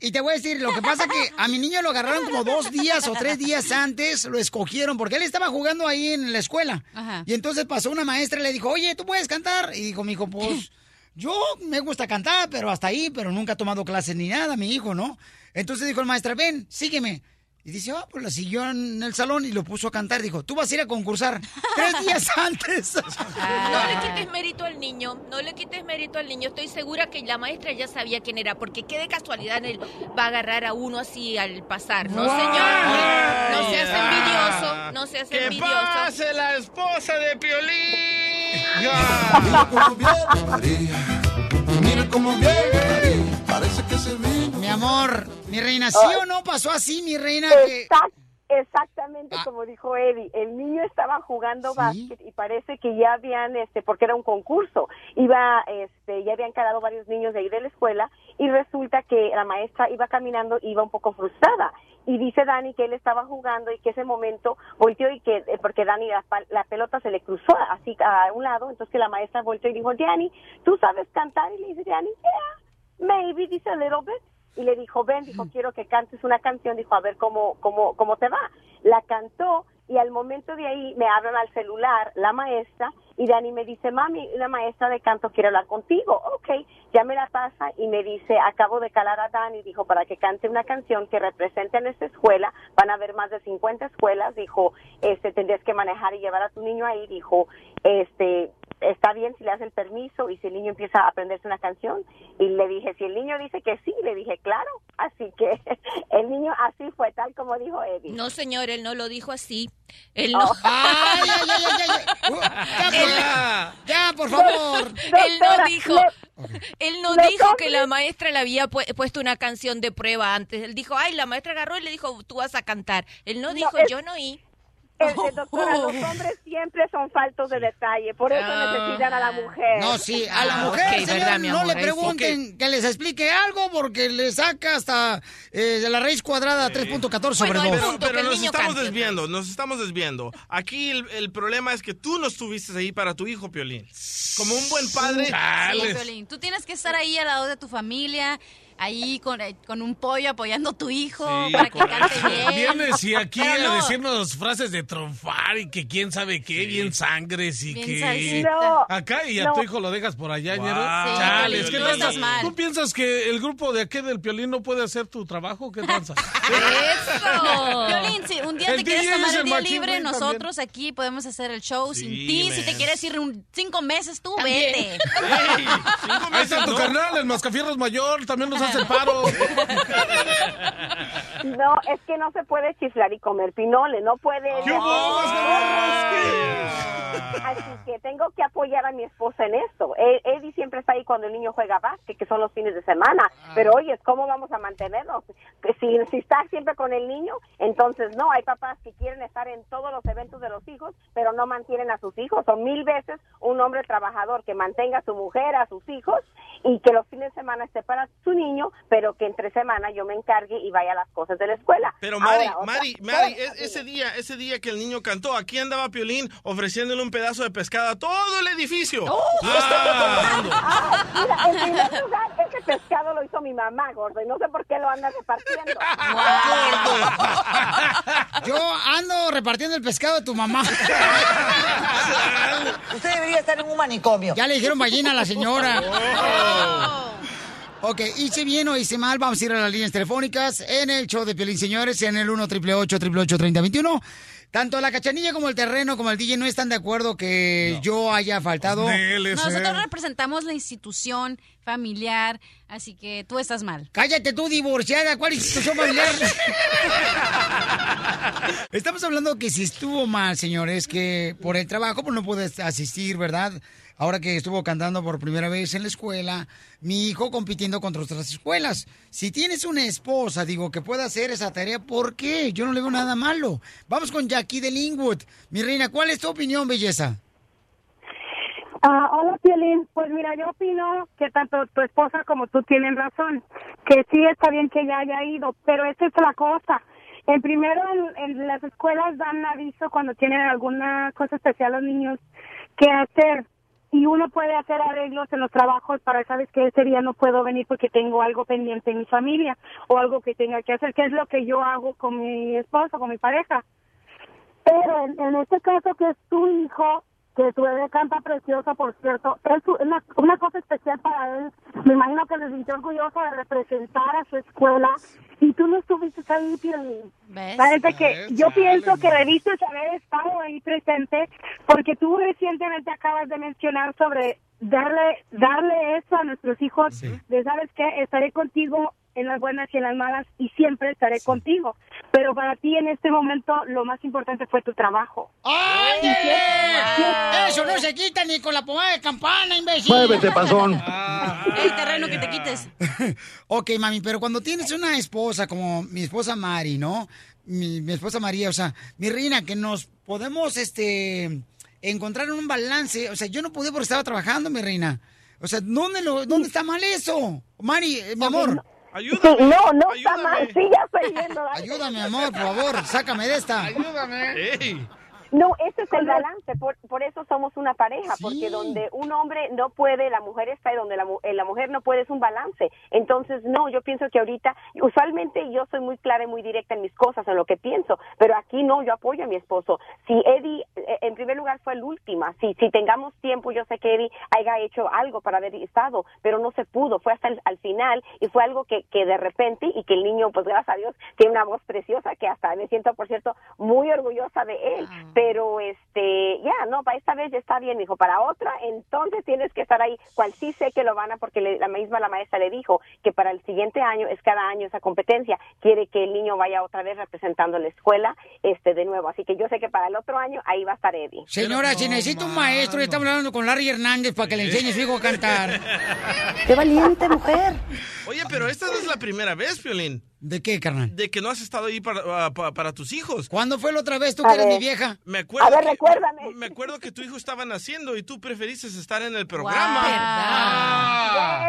y te voy a decir, lo que pasa que a mi niño lo agarraron como dos días o tres días antes, lo escogieron, porque él estaba jugando ahí en la escuela. Ajá. Y entonces pasó una maestra y le dijo, oye, ¿tú puedes cantar? Y dijo, mi hijo, pues, yo me gusta cantar, pero hasta ahí, pero nunca he tomado clases ni nada, mi hijo, ¿no? Entonces dijo el maestra, ven, sígueme. Y dice, ah, pues la siguió en el salón y lo puso a cantar. Dijo, tú vas a ir a concursar tres días antes. No le quites mérito al niño, no le quites mérito al niño. Estoy segura que la maestra ya sabía quién era, porque qué de casualidad él va a agarrar a uno así al pasar. No, señor. No seas envidioso, no seas ¡Que envidioso. pase la esposa de Piolín! Mira cómo viene, parece amor, mi reina, ¿sí o no pasó así, mi reina? Que... Exact- exactamente Ah. como dijo Eddie. El niño estaba jugando básquet y parece que ya habían, este, porque era un concurso, iba, este, ya habían quedado varios niños de ahí de la escuela y resulta que la maestra iba caminando, iba un poco frustrada. Y dice Dani que él estaba jugando y que ese momento volteó y que, eh, porque Dani la, la pelota se le cruzó así a un lado, entonces que la maestra volteó y dijo, Dani, ¿tú sabes cantar? Y le dice, Dani, yeah, maybe, dice a little bit y le dijo, ven, dijo, quiero que cantes una canción, dijo, a ver cómo, cómo, cómo te va. La cantó y al momento de ahí me hablan al celular la maestra y Dani me dice, mami, una maestra de canto quiere hablar contigo. Ok, ya me la pasa y me dice, acabo de calar a Dani, dijo, para que cante una canción que represente a nuestra escuela. Van a haber más de 50 escuelas, dijo, este, tendrías que manejar y llevar a tu niño ahí, dijo, este, está bien si le das el permiso y si el niño empieza a aprenderse una canción. Y le dije, si el niño dice que sí, le dije, claro. Así que el niño así fue, tal como dijo Eddie. No, señor, él no lo dijo así. Él no. ¡Ay, ay, ay, ay, ay! Uh, ya, por- ya, por favor. Él no dijo, él no dijo que la maestra le había pu- puesto una canción de prueba antes. Él dijo, ay, la maestra agarró y le dijo, tú vas a cantar. Él no dijo, es- yo no oí. Eh, doctora, los hombres siempre son faltos de detalle, por eso Ah. necesitan a la mujer. No, sí, a la Ah, mujer, ok, señor, verdad, no amor, le sí. pregunten que les explique algo porque le saca hasta eh, de la raíz cuadrada 3.14 sobre Bueno, el 2. punto, que Pero el nos estamos cante. desviando, nos estamos desviando. Aquí el, el problema es que tú no estuviste ahí para tu hijo, Piolín. Como un buen padre... Sí, Piolín, tú tienes que estar ahí al lado de tu familia, ahí con, eh, con un pollo apoyando a tu hijo Sí, para que cante bien. Vienes y aquí a no, decirnos frases de tromfar y que quién sabe qué, bien sangres y Bien que... No, Acá y a no. tu hijo lo dejas por allá, Wow. ñero. Sí, Chale, Piolín, es que mal. ¿Tú piensas que el grupo de aquí del Piolín no puede hacer tu trabajo? ¿Qué tranza? Eso. Violín, si un día El te quieres tomar el el día libre, también. nosotros aquí podemos hacer el show sin ti. Si te quieres ir un cinco meses, tú También. vete. Ey, cinco Ahí meses, está tu ¿no? carnal, el Mascafierros Mayor, también nos hace el paro. No, es que no se puede chiflar y comer pinole, no puede. ¿Qué Así que tengo que apoyar a mi esposa en esto. E- Eddie siempre está ahí cuando el niño juega básquet, que son los fines de semana. Pero oye, ¿cómo vamos a mantenernos? Que Si, si está siempre con el niño, entonces no. Hay papás que quieren estar en todos los eventos de los hijos, pero no mantienen a sus hijos. Son mil veces un hombre trabajador que mantenga a su mujer, a sus hijos, y que los fines de semana esté para su niño, pero que entre semana yo me encargue y vaya a las cosas de la escuela. Pero Mari, Ahora, otra- Mari, Mari, ese día, ese día que el niño cantó, aquí andaba Piolín ofreciéndole un pedazo de pescado a todo el edificio. Ah. Ah, mira, en primer lugar, ese pescado lo hizo mi mamá, gordo, y no sé por qué lo anda repartiendo. Yo ando repartiendo el pescado de tu mamá. Usted debería estar en un manicomio. Ya le dijeron ballena a la señora. Ok, hice bien o hice mal, vamos a ir a las líneas telefónicas en el show de Piolín, señores, en el 1 888 3021 Tanto la cachanilla como el terreno como el DJ no están de acuerdo que yo haya faltado. Nosotros representamos la institución familiar, así que tú estás mal. Cállate tú, divorciada. ¿Cuál institución familiar? Estamos hablando que si estuvo mal, señores, que por el trabajo pues no pude asistir, ¿verdad? Ahora que estuvo cantando por primera vez en la escuela, mi hijo compitiendo contra otras escuelas. Si tienes una esposa, digo, que pueda hacer esa tarea, ¿por qué? Yo no le veo nada malo. Vamos con Jackie de Linwood. Mi reina, ¿cuál es tu opinión, belleza? Ah, hola, Piolín. Pues mira, yo opino que tanto tu esposa como tú tienen razón, que sí está bien que ella haya ido, pero esa es la cosa. En primero, en, en las escuelas dan aviso cuando tienen alguna cosa especial los niños que hacer. Y uno puede hacer arreglos en los trabajos para, sabes que ese día no puedo venir porque tengo algo pendiente en mi familia o algo que tenga que hacer, que es lo que yo hago con mi esposo, con mi pareja. Pero en, en este caso que es tu hijo, que tu bebé canta precioso, por cierto, es una, una cosa especial para él. Me imagino que le sintió orgulloso de representar a su escuela. Y tú no estuviste ahí, Piolín. Parece que yo pienso que debiste haber estado ahí presente porque tú recientemente acabas de mencionar sobre darle darle eso a nuestros hijos de sabes qué estaré contigo en las buenas y en las malas y siempre estaré contigo pero para ti en este momento lo más importante fue tu trabajo ¡Ay! Es- Eso no se quita ni con la pomada de campana, imbécil. Muévete, panzón. El terreno que te quites. ok, mami, pero cuando tienes una esposa como mi esposa Mari, ¿no? Mi, mi esposa María, o sea, mi reina, que nos podemos, este, encontrar en un balance. O sea, yo no pude porque estaba trabajando, mi reina. O sea, ¿dónde, lo, dónde está mal eso? Mari, eh, mi amor. Sí, no, no está mal, sí, ya estoy viendo. dale. Ayúdame, amor, por favor, sácame de esta. Ayúdame. No, ese es el balance, por, por eso somos una pareja, porque donde un hombre no puede, la mujer está y donde la, eh, la mujer no puede es un balance. Entonces, no, yo pienso que ahorita, usualmente yo soy muy clara y muy directa en mis cosas, en lo que pienso, pero aquí no, yo apoyo a mi esposo. Si Eddie, eh, en primer lugar, fue el última, si, si tengamos tiempo, yo sé que Eddie haya hecho algo para haber estado, pero no se pudo, fue hasta el al final y fue algo que, que de repente y que el niño, pues gracias a Dios, tiene una voz preciosa que hasta me siento, por cierto, muy orgullosa de él pero este ya no para esta vez ya está bien dijo para otra entonces tienes que estar ahí cual sí sé que lo van a porque le- la misma la maestra le dijo que para el siguiente año es cada año esa competencia quiere que el niño vaya otra vez representando la escuela este de nuevo así que yo sé que para el otro año ahí va a estar Eddie Señora, si necesita un maestro, estamos hablando con Larry Hernández para que le enseñe a su hijo a cantar. ¡Qué valiente mujer! Oye, pero esta no es la primera vez, Piolín. ¿De qué, carnal? De que no has estado ahí para, ah, para tus hijos. ¿Cuándo fue la otra vez tú A que eres mi vieja? Me acuerdo A ver, que- recuérdame. Me acuerdo que tu hijo estaba naciendo y tú preferiste estar en el Ah. programa.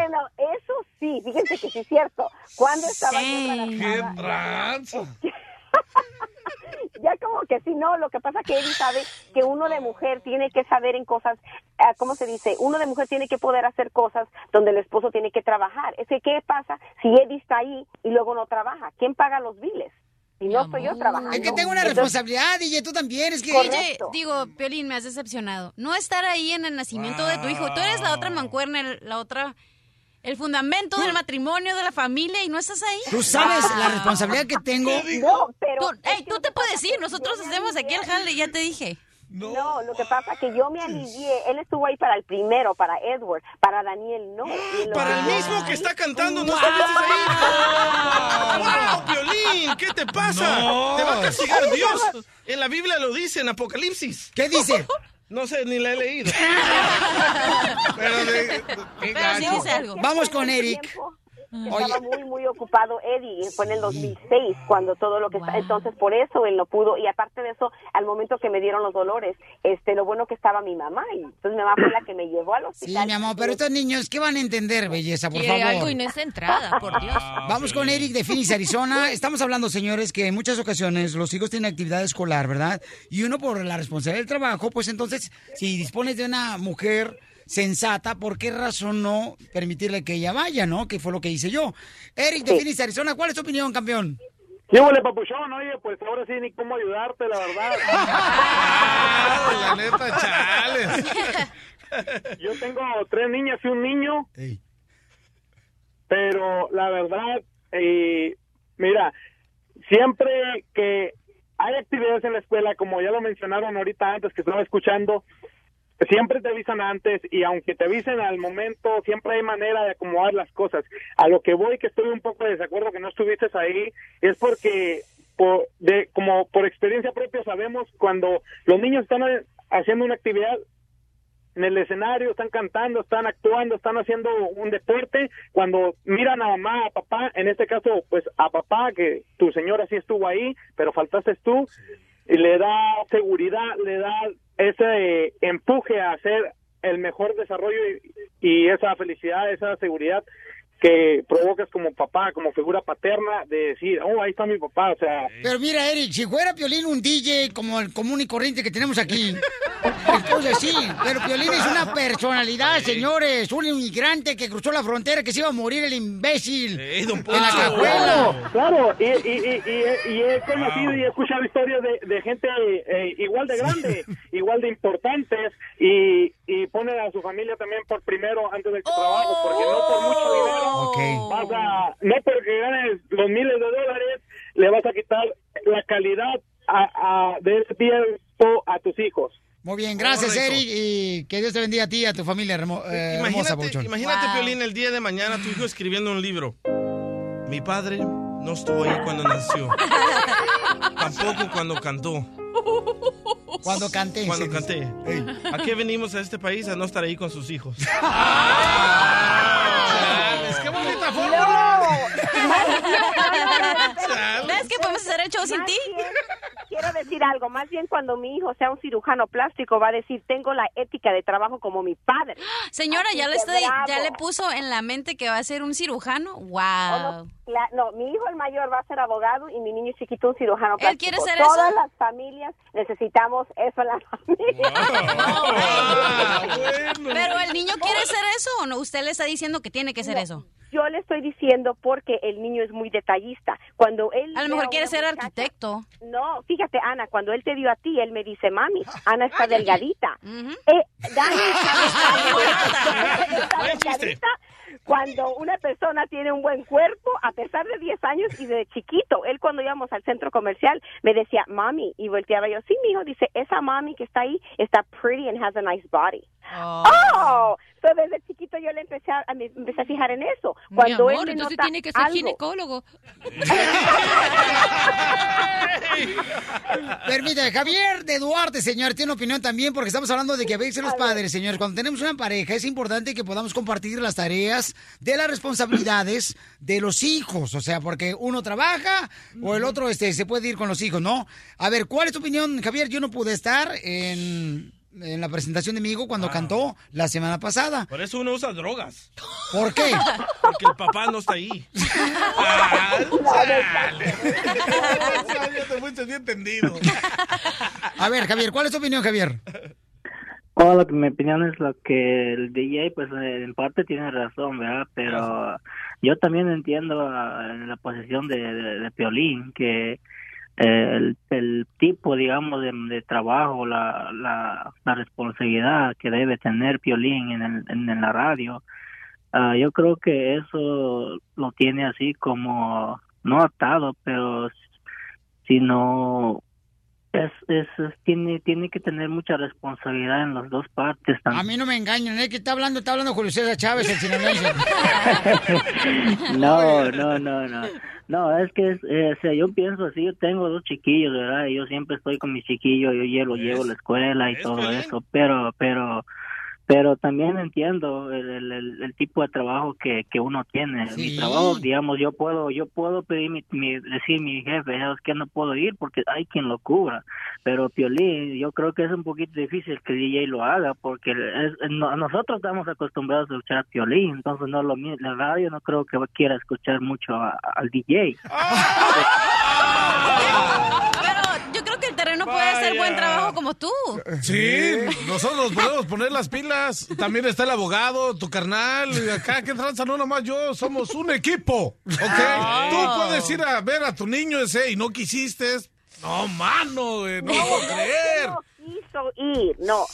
Bueno, eso sí, fíjense que sí es cierto. Cuando estaba yo ¡Qué tranza! ya como que sí, no, lo que pasa que Eddie sabe que uno de mujer tiene que saber en cosas, ah, ¿cómo se dice? Uno de mujer tiene que poder hacer cosas donde el esposo tiene que trabajar. Es que, ¿qué pasa si Eddie está ahí y luego no trabaja? ¿Quién paga los biles? Si no estoy yo trabajando. Es que tengo una Entonces, responsabilidad, DJ, tú también, es que... DJ, digo, Piolín, me has decepcionado. No estar ahí en el nacimiento de tu hijo. Tú eres la otra mancuerna, la otra... El fundamento del matrimonio, de la familia, y no estás ahí. Tú sabes la responsabilidad que tengo. No, pero... Tú, ey, tú te puedes ir, nosotros hacemos aquí el jale, ya te dije. No. lo que pasa que yo me alivié. Él estuvo ahí para el primero, para Edward, para Daniel no. Para el mismo que está cantando, no estuviste ahí. ¡Wow, Piolín! ¿Qué te pasa? No. Te va a castigar Dios. En la Biblia lo dice, en Apocalipsis. ¿Qué dice? No sé, ni la he leído. Pero de- Pero sí dice algo. Vamos con Eric. tiempo Estaba muy, muy ocupado Eddie. Fue en el 2006 cuando todo lo que está. Entonces, por eso él no pudo. Y aparte de eso, al momento que me dieron los dolores, este, lo bueno que estaba mi mamá. Y entonces mi mamá fue la que me llevó al Sí, hospital. mi amor, pero estos niños, ¿qué van a entender, belleza, por favor? algo y no es entrada, por Dios. Vamos con Eric de Phoenix, Arizona. Estamos hablando, señores, que en muchas ocasiones los hijos tienen actividad escolar, ¿verdad? Y uno por la responsabilidad del trabajo, pues entonces, si dispones de una mujer sensata, ¿por qué razón no permitirle que ella vaya, no? Que fue lo que hice yo. Eric de Phoenix, Arizona, ¿cuál es tu opinión, campeón? ¿Qué huele, papuchón? Oye, pues ahora sí ni cómo ayudarte, la verdad. la neta, chales. Yo tengo tres niñas y un niño. Pero la verdad, eh, mira, siempre que hay actividades en la escuela, como ya lo mencionaron ahorita antes que estaba escuchando, siempre te avisan antes y aunque te avisen al momento, siempre hay manera de acomodar las cosas. A lo que voy, que estoy un poco de desacuerdo que no estuviste ahí, es porque por, de, como por experiencia propia sabemos cuando los niños están haciendo una actividad en el escenario, están cantando, están actuando, están haciendo un deporte, cuando miran a mamá, a papá, en este caso, pues a papá, que tu señora sí estuvo ahí, pero faltaste tú, y le da seguridad, le da ese empuje a hacer el mejor desarrollo y esa felicidad, esa seguridad que provocas como papá, como figura paterna, de decir, oh, ahí está mi papá, o sea, Pero mira, Eric, si fuera Piolín un DJ como el común y corriente que tenemos aquí, Entonces sí, pero Piolín es una personalidad, señores. Un inmigrante que cruzó la frontera que se iba a morir el imbécil. en la Claro, cajuela. claro, y, y, y, y- y he conocido y he escuchado historias de, de gente eh, igual de grande, igual de importantes, y, y ponen a su familia también por primero antes del trabajo, porque no por mucho dinero vas a, no porque ganes los miles de dólares, le vas a quitar la calidad a, a- de ese tiempo a tus hijos. Muy bien, gracias, Correcto. Eric. Y que Dios te bendiga a ti y a tu familia hermo- eh, hermosa, Imagínate, Pabuchón. imagínate Piolín, el día de mañana tu hijo escribiendo un libro. Mi padre no estuvo ahí cuando nació. Tampoco cuando cantó. Cuando canté. Cuando canté. ¿A qué venimos a este país? A no estar ahí con sus hijos. No. ¿Ves que podemos hacer el show sin ti? Quiero decir algo, más bien cuando mi hijo sea un cirujano plástico va a decir, tengo la ética de trabajo como mi padre. Señora, Así ya le que estoy, ya bravo. le puso en la mente que va a ser un cirujano. Wow. no, la- no, mi hijo el mayor va a ser abogado y mi niño chiquito un cirujano ¿Él plástico. quiere ser Todas eso? las familias necesitamos eso en la familia. Pero el niño quiere ser eso o no? Usted le está diciendo que tiene que ser No, eso. Yo le estoy diciendo porque el niño es muy detallista. Cuando él A lo mejor quiere ser muchacha- arquitecto. No, fíjate, Ana, cuando él te dio a ti, él me dice, mami, Ana está delgadita. Eh, Dani está delgadita. Cuando una persona tiene un buen cuerpo, a pesar de 10 años y de chiquito, él cuando íbamos al centro comercial me decía, mami, y volteaba yo, sí, mijo, dice, esa mami que está ahí está pretty and has a nice body. Oh, so desde chiquito yo le empecé a, a- me empecé a fijar en eso. Cuando Mi él amor, me entonces tiene que ser algo- ginecólogo. Permítame, Javier de Duarte, señor, tiene opinión también porque estamos hablando de que a veces los padres, señor, cuando tenemos una pareja es importante que podamos compartir las tareas de las responsabilidades de los hijos, o sea, porque uno trabaja o el otro este, se puede ir con los hijos, ¿no? A ver, ¿cuál es tu opinión, Javier? Yo no pude estar en, en la presentación de mi hijo cuando cantó la semana pasada. Por eso uno usa drogas. ¿Por qué? Porque el papá no está ahí. Ya te fuiste bien tendido. A ver, Javier, ¿cuál es tu opinión, Javier? Oh, lo que mi opinión es lo que el DJ, pues eh, en parte tiene razón, ¿verdad? Pero yo también entiendo ah, en la posición de, de, de Piolín que el, el tipo, digamos, de, de trabajo, la, la, responsabilidad que debe tener Piolín en, el, en, en la radio, ah, yo creo que eso lo tiene así como, no atado, pero sino es, es, es- tiene tiene que tener mucha responsabilidad en las dos partes A también. mí no me engañan, ¿eh? Que está hablando, está hablando Julio César Chávez, el sinaloense. no no no no no es que es, eh, o sea yo pienso así yo tengo dos chiquillos verdad y yo siempre estoy con mis chiquillos yo llevo llevo a la escuela y todo eso pero pero pero también entiendo el, el, el- el tipo de trabajo que, que uno tiene. Mi Sí. trabajo digamos yo puedo yo puedo pedir mi, mi- decir a mi jefe es que no puedo ir porque hay quien lo cubra pero Piolín yo creo que es un poquito difícil que DJ lo haga porque es- no- nosotros estamos acostumbrados a escuchar Piolín entonces no lo mi- la radio no creo que quiera escuchar mucho a- al DJ puede hacer buen trabajo como tú. Sí, nosotros nos podemos poner las pilas. También está el abogado, tu carnal. y Acá, ¿qué tranza? No, nomás yo. Somos un equipo. ¿Ok? Tú puedes ir a ver a tu niño ese y no quisiste. No, mano, güey, no lo puedo creer. No quiso ir, no.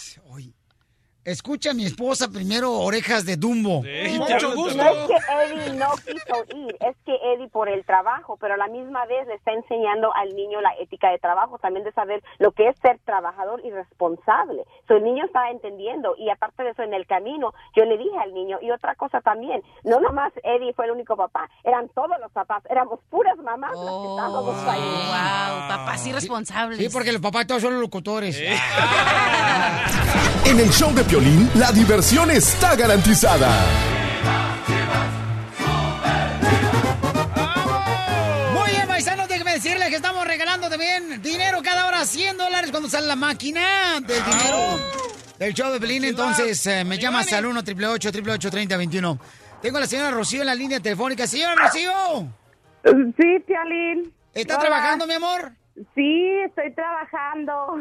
Escucha a mi esposa primero, orejas de Dumbo. No, No es que Eddie no quiso ir, es que Eddie por el trabajo, pero a la misma vez le está enseñando al niño la ética de trabajo, también de saber lo que es ser trabajador y responsable. So, el niño está entendiendo y aparte de eso en el camino yo le dije al niño y otra cosa también, no nomás Eddie fue el único papá, eran todos los papás, éramos puras mamás las que estábamos ahí. Wow, papás irresponsables. Sí, porque los papás todos son los locutores. En el show de Piolín, la diversión está garantizada. Muy bien, paisanos, déjenme decirles que estamos regalando también dinero cada hora, 100 dólares cuando sale la máquina del dinero del show de Pelín. Entonces, eh, me llamas al 1 888 3021 Tengo a la señora Rocío en la línea telefónica. Señora Rocío. Sí, Pialín. ¿Está Hola. trabajando, mi amor? Sí, estoy trabajando.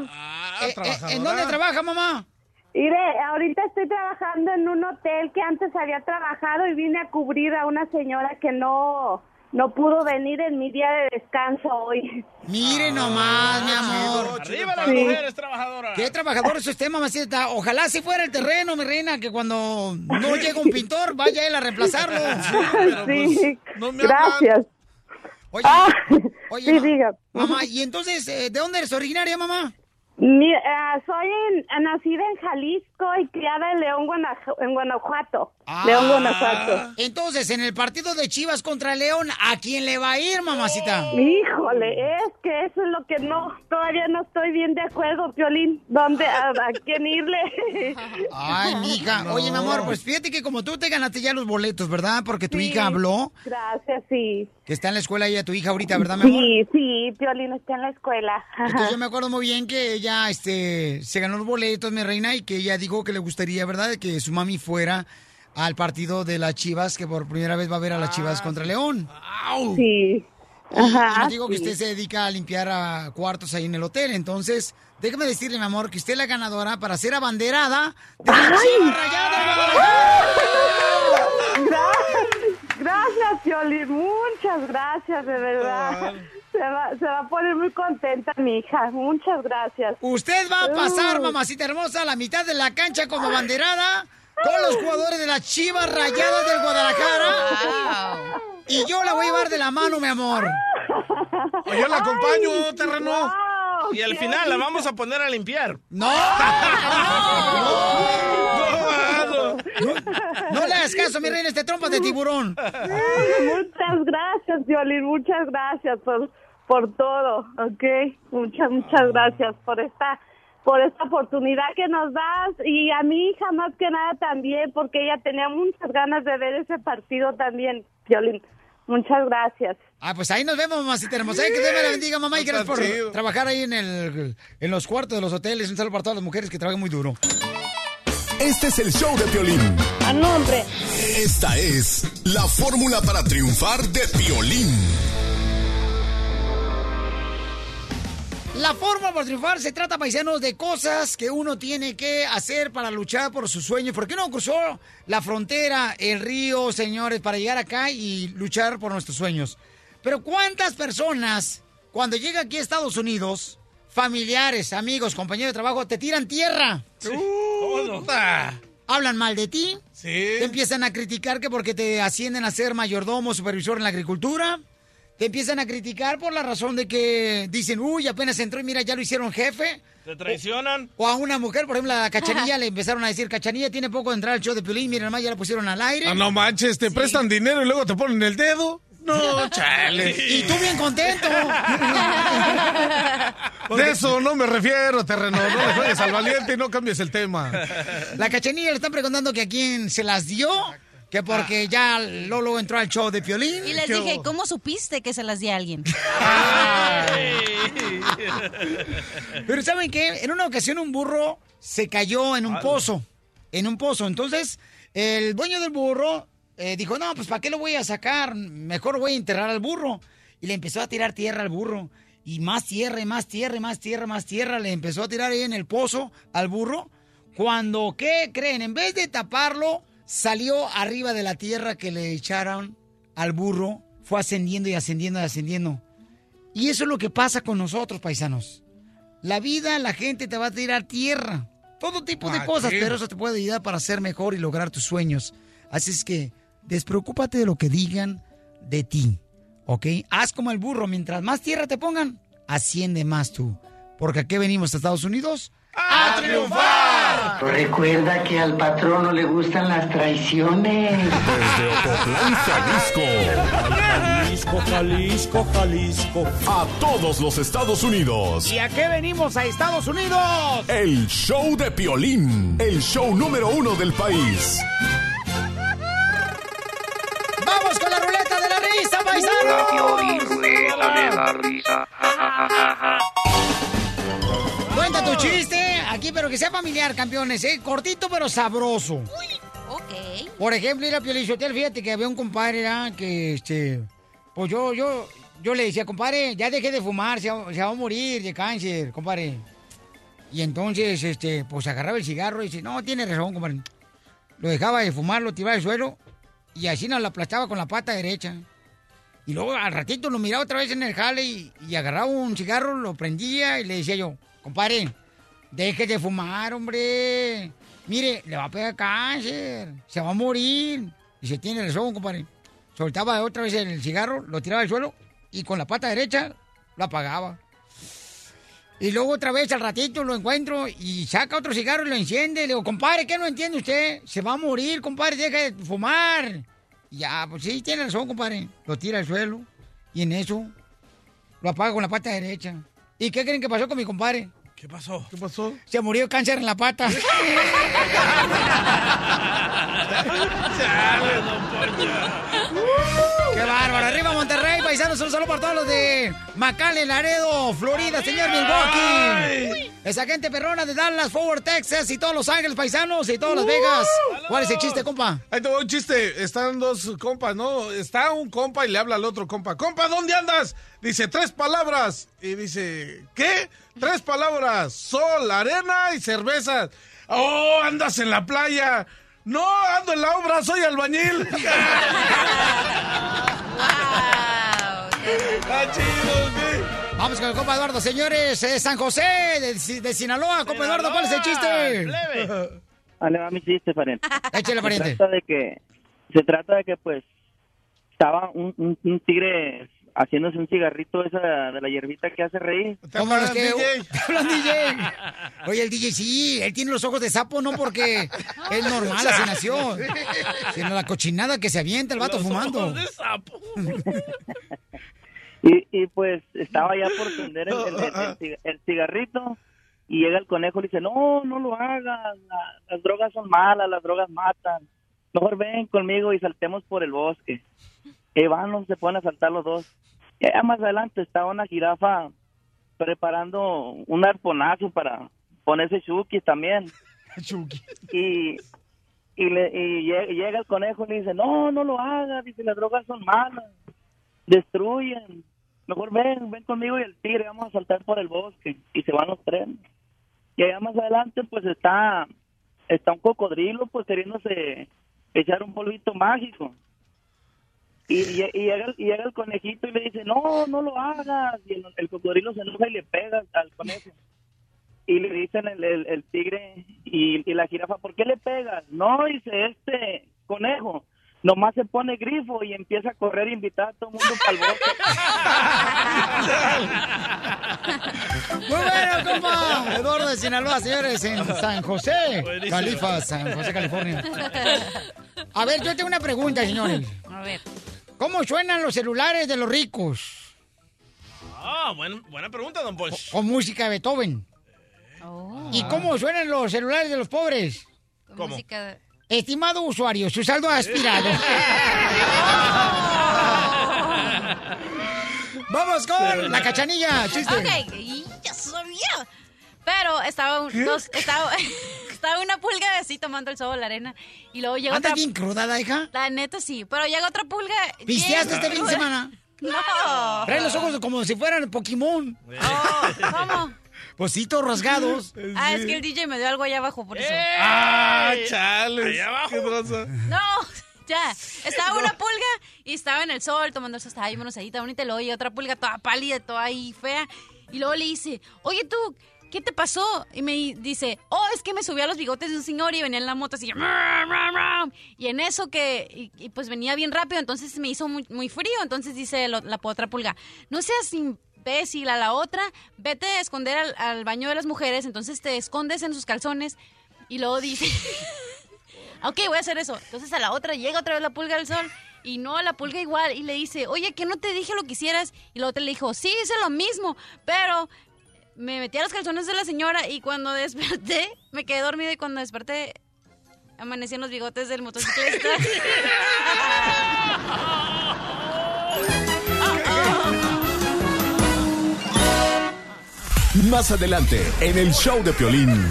Eh, eh, ¿En dónde trabaja, mamá? Mire, ahorita estoy trabajando en un hotel que antes había trabajado y vine a cubrir a una señora que no no pudo venir en mi día de descanso hoy. Mire nomás, mi amor. Arriba las Sí. mujeres trabajadoras. Qué trabajador es usted, mamacita. Ojalá si fuera el terreno, mi reina, que cuando no llega un pintor, vaya él a reemplazarlo. Sí, no me gracias. Oye, Ah, oye, sí, ma- diga. mamá, y entonces, eh, ¿de dónde eres originaria, mamá? Mira, ah, soy en- nacida en Jalisco y criada en León, Guanaja- en Guanajuato. León, Guanajuato. Entonces, en el partido de Chivas contra León, ¿a quién le va a ir, mamacita? Híjole, es que eso es lo que no, todavía no estoy bien de acuerdo, Piolín. ¿Dónde, a, a quién irle? Ay, mija. Oye, mi amor, pues fíjate que como tú te ganaste ya los boletos, ¿verdad? Porque tu hija habló, Gracias, sí. que está en la escuela ella, tu hija ahorita, ¿verdad, mi amor? Sí, sí, Piolín está en la escuela. Entonces yo me acuerdo muy bien que ella este, se ganó los boletos, mi reina, y que ella dijo que le gustaría, ¿verdad?, de que su mami fuera al partido de las Chivas, que por primera vez va a ver a las Chivas contra León. Sí. Y- Ajá, digo que sí. usted se dedica a limpiar a cuartos ahí en el hotel. Entonces, déjame decirle, mi amor, que usted es la ganadora para ser abanderada de de Gracias, gracias, Piolín. Muchas gracias, de verdad. Se va, se va a poner muy contenta mi hija. Muchas gracias. Usted va a pasar, Uh. mamacita hermosa, a la mitad de la cancha como abanderada con los jugadores de las Chivas Rayadas del Guadalajara. Y yo la voy a llevar de la mano, mi amor. O yo la acompaño, terreno. Y al final la vamos a poner a limpiar. ¡No! No le hagas caso, mi reina, este trompas de tiburón. Muchas gracias, Violín. Muchas gracias por, por todo, ¿ok? Muchas, muchas gracias por esta por esta oportunidad que nos das y a mi hija más que nada también porque ella tenía muchas ganas de ver ese partido también, Violín. Muchas gracias. Ah, pues ahí nos vemos, mamacita hermosa. Ay, Que Dios me la bendiga, mamá, y gracias por chido. trabajar ahí en, el, en los cuartos de los hoteles. Un saludo para todas las mujeres que trabajan muy duro. Este es el show de Piolín. A nombre. Esta es la fórmula para triunfar de Piolín. La forma para triunfar se trata, paisanos, de cosas que uno tiene que hacer para luchar por sus sueños. ¿Por qué no cruzó la frontera, el río, señores, para llegar acá y luchar por nuestros sueños? Pero ¿cuántas personas, cuando llega aquí a Estados Unidos, familiares, amigos, compañeros de trabajo, te tiran tierra? Hablan mal de ti. Te empiezan a criticar que porque te ascienden a ser mayordomo, supervisor en la agricultura. Te empiezan a criticar por la razón de que dicen, uy, apenas entró y mira, ya lo hicieron jefe. ¿Te traicionan? O a una mujer, por ejemplo, a la Cachanilla le empezaron a decir, Cachanilla tiene poco de entrar al show de Piolín, mira, nomás ya la pusieron al aire. Ah, no manches, te prestan dinero y luego te ponen el dedo. No, chale. Y tú bien contento. De eso no me refiero, terreno. No le juegues al valiente y no cambies el tema. La Cachanilla le están preguntando que a quién se las dio, que porque ya Lolo entró al show de Piolín. Y les dije, ¿cómo supiste que se las di a alguien? Pero ¿saben qué? En una ocasión un burro se cayó en un pozo. En un pozo. Entonces, el dueño del burro eh, dijo, no, pues ¿para qué lo voy a sacar? Mejor voy a enterrar al burro. Y le empezó a tirar tierra al burro. Y más tierra, y más tierra, y más tierra, más tierra. Le empezó a tirar ahí en el pozo al burro. Cuando, ¿qué creen? En vez de taparlo, salió arriba de la tierra que le echaron al burro. Fue ascendiendo y ascendiendo y ascendiendo. Y eso es lo que pasa con nosotros, paisanos. La vida, la gente te va a tirar tierra. Todo tipo de Ah, cosas, pero eso te puede ayudar para ser mejor y lograr tus sueños. Así es que despreocúpate de lo que digan de ti, ¿ok? Haz como el burro, mientras más tierra te pongan, asciende más tú. Porque aquí venimos a Estados Unidos a triunfar. Recuerda que al patrón no le gustan las traiciones. Desde Ocotlán, Jalisco. Jalisco, Jalisco, Jalisco. A todos los Estados Unidos. ¿Y a qué venimos a Estados Unidos? El show de Piolín. El show número uno del país. ¡Vamos con la ruleta de la risa, La paisanos! Piolín ruleta de la risa. Ja, ja, ja, pero que sea familiar, campeones, ¿eh? Cortito pero sabroso. Ok. Por ejemplo, ir a Piolichotel, fíjate que había un compadre ¿verdad? que, este, pues yo, yo, yo le decía, compadre, ya deje de fumar, se va, se va a morir de cáncer, compadre. Y entonces, este, pues agarraba el cigarro y dice, no, tiene razón, compadre. Lo dejaba de fumar, lo tiraba al suelo y así nos lo aplastaba con la pata derecha. Y luego al ratito lo miraba otra vez en el jale y, y agarraba un cigarro, lo prendía y le decía yo, compadre, deje de fumar, hombre. Mire, le va a pegar cáncer, se va a morir. Y se tiene razón, compadre. Soltaba otra vez el cigarro, lo tiraba al suelo y con la pata derecha lo apagaba. Y luego otra vez al ratito lo encuentro y saca otro cigarro y lo enciende. Le digo, compadre, ¿qué no entiende usted? Se va a morir, compadre, deja de fumar. Y ya, pues sí, tiene razón, compadre. Lo tira al suelo y en eso lo apaga con la pata derecha. ¿Y qué creen que pasó con mi compadre? ¿Qué pasó? ¿Qué pasó? Se murió cáncer en la pata. ¡Qué bárbaro! ¡Arriba Monterrey, paisanos! Un saludo para todos los de McAllen, Laredo, Florida, señor Milwaukee. Esa gente perrona de Dallas, Forward, Texas y todos Los Ángeles, paisanos y todos Las Vegas. ¿Cuál es el chiste, compa? Ahí te va un chiste. Están dos compas, ¿no? Está un compa y le habla al otro compa. Compa, ¿dónde andas? Dice, tres palabras. Y dice, ¿qué? Tres palabras. Sol, arena y cervezas. Oh, andas en la playa. No, ando en la obra, soy albañil. Está chido, ¿qué? Vamos con el compa Eduardo, señores. eh, San José, de, de Sinaloa. Compa Eduardo, ¿cuál es el chiste? Vale, va mi chiste, pariente. Échale, pariente. Se trata de que, se trata de que, pues, estaba un, un- un tigre haciéndose un cigarrito esa de la hierbita que hace reír. ¿Cómo es que? ¿Te hablan, DJ? Oye, el DJ sí, él tiene los ojos de sapo, no porque es normal, así nació. Sino la cochinada que se avienta el vato fumando. Y, y pues estaba ya por prender el, el- el- el ciga- el cigarrito y llega el conejo y le dice, no, no lo hagas, la- las drogas son malas, las drogas matan. Mejor ven conmigo y saltemos por el bosque. Y van, se ponen a saltar los dos. Y allá más adelante estaba una jirafa preparando un arponazo para ponerse chuki también. Y, y, le, y lle- llega el conejo y le dice, no, no lo hagas, dice, las drogas son malas destruyen. Mejor ven, ven conmigo y el tigre, vamos a saltar por el bosque. Y se van los tres. Y allá más adelante, pues está, está un cocodrilo, pues queriéndose echar un polvito mágico. Y, y- y llega, el- y llega el conejito y le dice, no, no lo hagas. Y el, el cocodrilo se enoja y le pega al conejo. Y le dicen el, el, el tigre y, y la jirafa, ¿por qué le pegas? No, dice este conejo. Nomás se pone grifo y empieza a correr e invitar a todo el mundo para el Muy bueno, compa. Eduardo de Sinaloa, señores, en San José, Buenísimo. Califa, San José, California. A ver, yo tengo una pregunta, señores. A ver. ¿Cómo suenan los celulares de los ricos? Ah, buen- buena pregunta, don Ponch. Con música de Beethoven. ¿Y cómo suenan los celulares de los pobres? ¿Cómo? Música... Estimado usuario, su saldo ha expirado. Vamos con la cachanilla, chiste. Ok, y ya sabía. Pero estaba, un- dos- estaba, estaba una pulga así tomando el sol la arena. Y luego llega ¿Andas otra. bien crudada, hija? La neta sí. Pero llega otra pulga. ¿Pisteaste este fin de semana? No. Trae los ojos como si fueran Pokémon. ¿Cómo? Positos rasgados. Ah, es que el DJ me dio algo allá abajo, por eso. Ah, chales. Allá abajo. ¿Qué traza? No, ya. Estaba una pulga y estaba en el sol tomando el sol. Estaba ahí bonita. Y luego y otra pulga toda pálida, toda ahí fea. Y luego le dice, oye tú, ¿qué te pasó? Y me dice, oh, es que me subí a los bigotes de un señor y venía en la moto así. Y en eso que, y, pues venía bien rápido, entonces me hizo muy, frío. Entonces dice la otra pulga, no seas imbécil a la otra, vete a esconder al, al baño de las mujeres, entonces te escondes en sus calzones. Y luego dice... Ok, voy a hacer eso. Entonces a la otra llega otra vez la pulga del sol y no, la pulga igual y le dice, oye, que no te dije lo que hicieras. Y la otra le dijo, sí, hice lo mismo, pero me metí a los calzones de la señora y cuando desperté, me quedé dormida y cuando desperté, amanecí en los bigotes del motociclista. Más adelante, en el show de Piolín.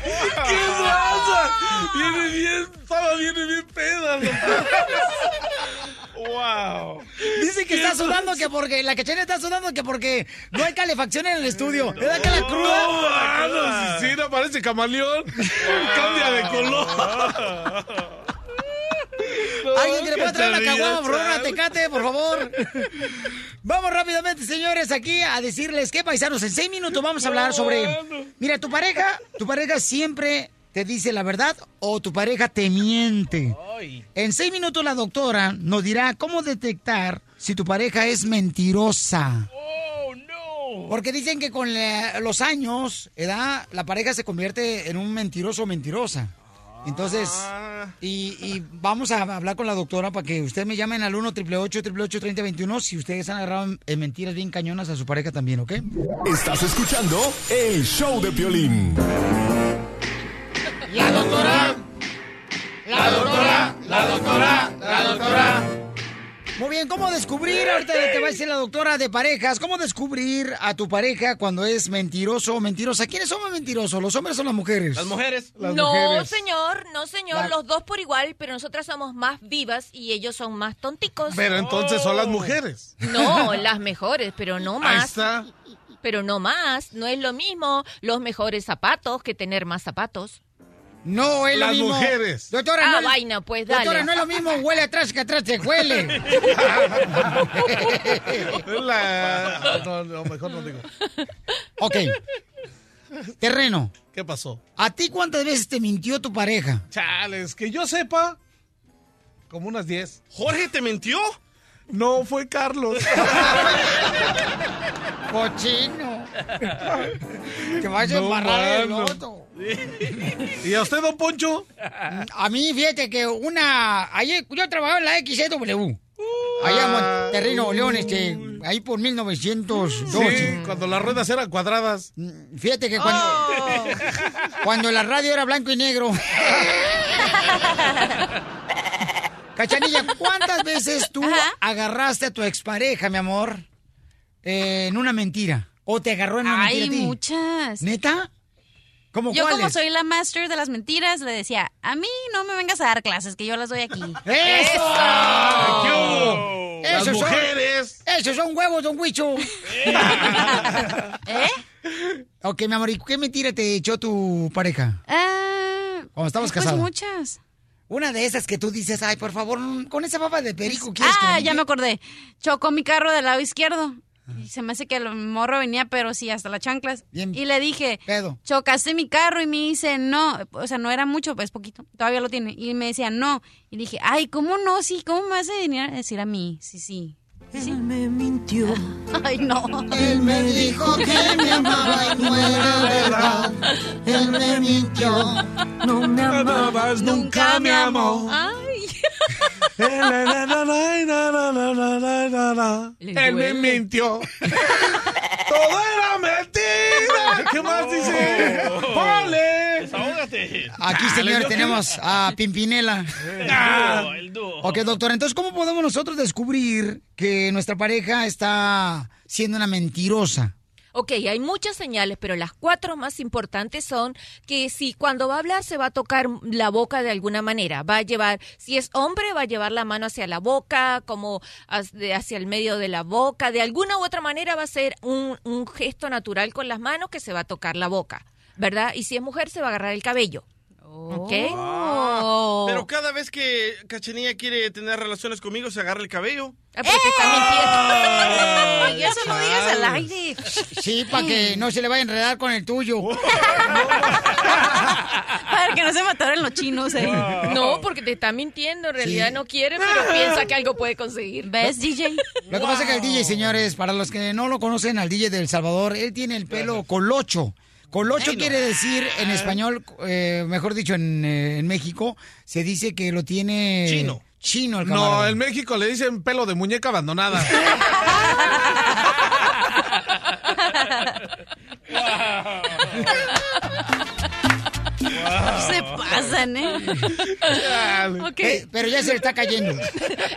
¿Qué pasa? Viene bien, estaba viene bien peda. Wow. Dice que está sudando que porque la cachena está sudando que porque no hay calefacción en el estudio. ¿Verdad que la cruda? No, sí, sí, no parece camaleón. Cambia de color. Alguien que le pueda traer una caguama, por favor, una tecate, por favor. Vamos rápidamente, señores, aquí a decirles que paisanos, en seis minutos vamos a hablar sobre. Mira, tu pareja, tu pareja siempre te dice la verdad o tu pareja te miente. En seis minutos la doctora nos dirá cómo detectar si tu pareja es mentirosa. Porque dicen que con la- los años, ¿edad? la pareja se convierte en un mentiroso o mentirosa. Entonces, y, y vamos a hablar con la doctora para que ustedes me llamen al 1 888 3021 si ustedes han agarrado en- en mentiras bien cañonas a su pareja también, ¿ok? Estás escuchando el show de Piolín. La doctora, la doctora, la doctora, la doctora. Muy bien, ¿cómo descubrir? Ahorita te va a decir la doctora de parejas, ¿cómo descubrir a tu pareja cuando es mentiroso o mentirosa? ¿Quiénes son más mentirosos, los hombres o las mujeres? Las mujeres. Las no, mujeres. señor, no, señor, La- los dos por igual, pero nosotras somos más vivas y ellos son más tonticos. Pero entonces son las mujeres. No, las mejores, pero no Ahí más. está. Pero no más, no es lo mismo los mejores zapatos que tener más zapatos. No, es lo Las mismo. mujeres. Doctora, Ah, no vaina, pues, dale. Doctora, no es lo mismo huele atrás que atrás te huele. La- No, no, mejor no digo. ok. Terreno. ¿Qué pasó? ¿A ti cuántas veces te mintió tu pareja? Chales, que yo sepa, como unas 10. ¿Jorge te mintió? No, fue Carlos. Cochino. Te vas a No, embarrar el loto. ¿Y a usted, don Poncho? A mí, fíjate que una... Ayer yo trabajaba en la XW. Allá en Monterrey, Nuevo León, este, ahí por 1902. Sí, cuando las ruedas eran cuadradas. Fíjate que cuando, cuando la radio era blanco y negro. Cachanilla, ¿cuántas veces tú agarraste a tu expareja, mi amor, eh, en una mentira? ¿O te agarró en una Hay mentira ti? muchas. ¿Neta? ¿Cómo Yo como soy la master de las mentiras, le decía, a mí no me vengas a dar clases, que yo las doy aquí. ¡Eso! Las Esos son- mujeres. Esos son huevos, don Huicho. ¿Eh? Ok, mi amor, ¿y qué mentira te echó tu pareja? Ah, Cuando estabas pues casada. muchas. Una de esas que tú dices, ay, por favor, con esa baba de perico, ¿quieres que Ah, me ya me limpie?" acordé. Chocó mi carro del lado izquierdo. Y se me hace que el morro venía, pero sí, hasta las chanclas. Y le dije, Pedo. chocaste mi carro. Y me dice, no. O sea, no era mucho, pues poquito. Todavía lo tiene. Y me decía, no. Y dije, ay, ¿cómo no? Sí, ¿cómo me vas a venir a decir a mí? Sí, sí. Sí, me mintió. Ay, no. Él me dijo que me amaba y no era verdad. Él me mintió. No me amabas, nunca me amó. Ay. Él me mintió. Todo era mentira. ¿Qué más dice? ¡Vale! Desahógate. Aquí, yo tenemos a Pimpinela. El dúo, el dúo. Ok, doctor, entonces, ¿cómo podemos nosotros descubrir que nuestra pareja está siendo una mentirosa? Ok, hay muchas señales, pero las cuatro más importantes son que si cuando va a hablar se va a tocar la boca de alguna manera, va a llevar, si es hombre, va a llevar la mano hacia la boca, como hacia el medio de la boca, de alguna u otra manera va a ser un, un gesto natural con las manos que se va a tocar la boca, ¿verdad? Y si es mujer, se va a agarrar el cabello. ¿Ok? Oh. Pero cada vez que Cachanilla quiere tener relaciones conmigo, se agarra el cabello. Ah, porque está mintiendo. Y eso no digas al aire. Sí, para que no se le vaya a enredar con el tuyo. Para que no se mataran los chinos ahí. No, porque te está mintiendo. En realidad Sí. no quiere, pero piensa que algo puede conseguir. ¿Ves, DJ? Lo que pasa es que el DJ, señores, para los que no lo conocen, al DJ de El Salvador, él tiene el pelo colocho. Colocho quiere decir en español, eh, mejor dicho, en, eh, en México, se dice que lo tiene... Chino. Chino el No, camarada. en México le dicen pelo de muñeca abandonada. Se pasan, ¿eh? Ok. Eh, pero ya se le está cayendo.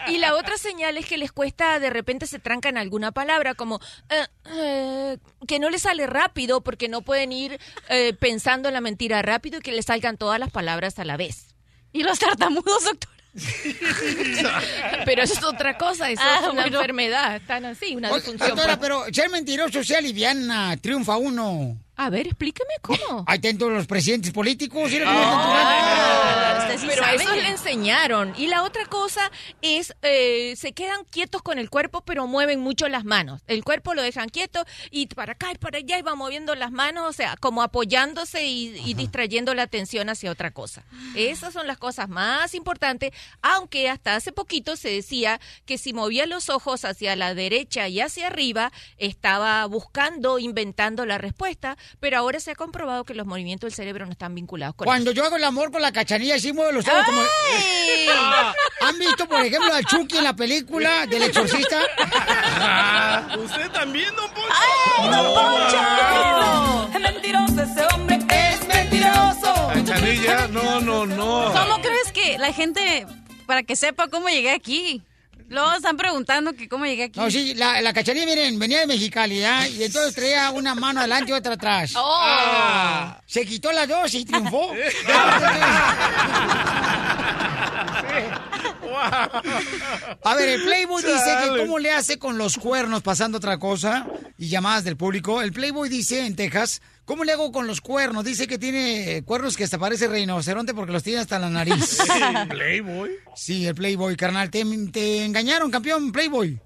Y la otra señal es que les cuesta, de repente se trancan alguna palabra, como eh, eh, que no les sale rápido porque no pueden ir eh, pensando en la mentira rápido y que les salgan todas las palabras a la vez. ¿Y los tartamudos, doctor? Pero eso es otra cosa, eso Ah, es una bueno. enfermedad, están así, una disfunción. Doctora, pero ser mentiroso se aliviana, triunfa uno. A ver, explíqueme cómo. Ahí están todos los presidentes políticos. ¿sí? Ah, usted sí pero a sabe. eso le enseñaron. Y la otra cosa es, eh, se quedan quietos con el cuerpo, pero mueven mucho las manos. El cuerpo lo dejan quieto y para acá y para allá y va moviendo las manos, o sea, como apoyándose y, y distrayendo la atención hacia otra cosa. Esas son las cosas más importantes, aunque hasta hace poquito se decía que si movía los ojos hacia la derecha y hacia arriba, estaba buscando, inventando la respuesta, pero ahora se ha comprobado que los movimientos del cerebro no están vinculados con Cuando yo hago el amor con la cachanilla, sí muevo los ojos como... ¿Han visto, por ejemplo, al Chucky en la película del exorcista? ¿Usted también, don Poncho? don Poncho! ¡Es mentiroso ese hombre! ¡Es mentiroso! Cachanilla, no, no, no. ¿Cómo crees que la gente, para que sepa cómo llegué aquí? Luego están preguntando que cómo llegué aquí. No, sí, la, la cachanilla, miren, venía de Mexicali, ¿ah? Y entonces traía una mano adelante y otra atrás. Oh. Ah, Se quitó las dos y triunfó. A ver, el Playboy dice que cómo le hace con los cuernos pasando otra cosa y llamadas del público. El Playboy dice en Texas, ¿cómo le hago con los cuernos? Dice que tiene cuernos que hasta parece rinoceronte porque los tiene hasta la nariz. Playboy. Sí, el Playboy, carnal. Te, te engañaron, campeón Playboy.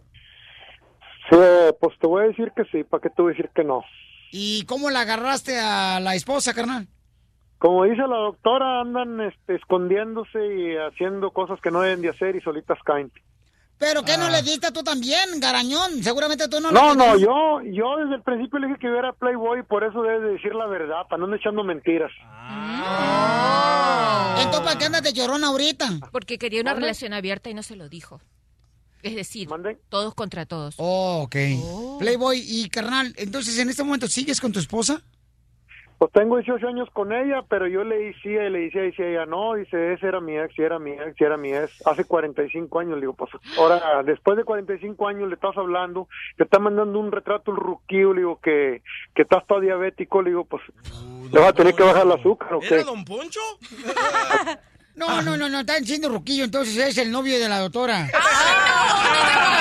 Sí, pues te voy a decir que sí, ¿para qué te voy a decir que no? ¿Y cómo la agarraste a la esposa, carnal? Como dice la doctora, andan este, escondiéndose y haciendo cosas que no deben de hacer y solitas caen. ¿Pero qué no le diste tú también, garañón? Seguramente tú no Ah. No, le no, yo, yo desde el principio le dije que yo era Playboy, por eso debes de decir la verdad, para no andar echando mentiras. Entonces, ¿para qué andas de llorona ahorita? Porque quería una relación abierta y no se lo dijo. Es decir, todos contra todos. Oh, ok. Playboy y carnal, entonces en este momento sigues con tu esposa? Pues tengo 18 años con ella, pero yo le decía y le decía, y decía ella, no, dice, ese era mi ex, y era mi ex, y era mi ex. Hace 45 años, le digo, pues ahora, después de 45 años le estás hablando, te está mandando un retrato el ruquillo, le digo, que, que estás todo diabético, le digo, pues, le vas a tener que bajar el azúcar, ¿o qué? ¿Era don Poncho? No, no, no, no, está diciendo Ruquillo, entonces es el novio de la doctora.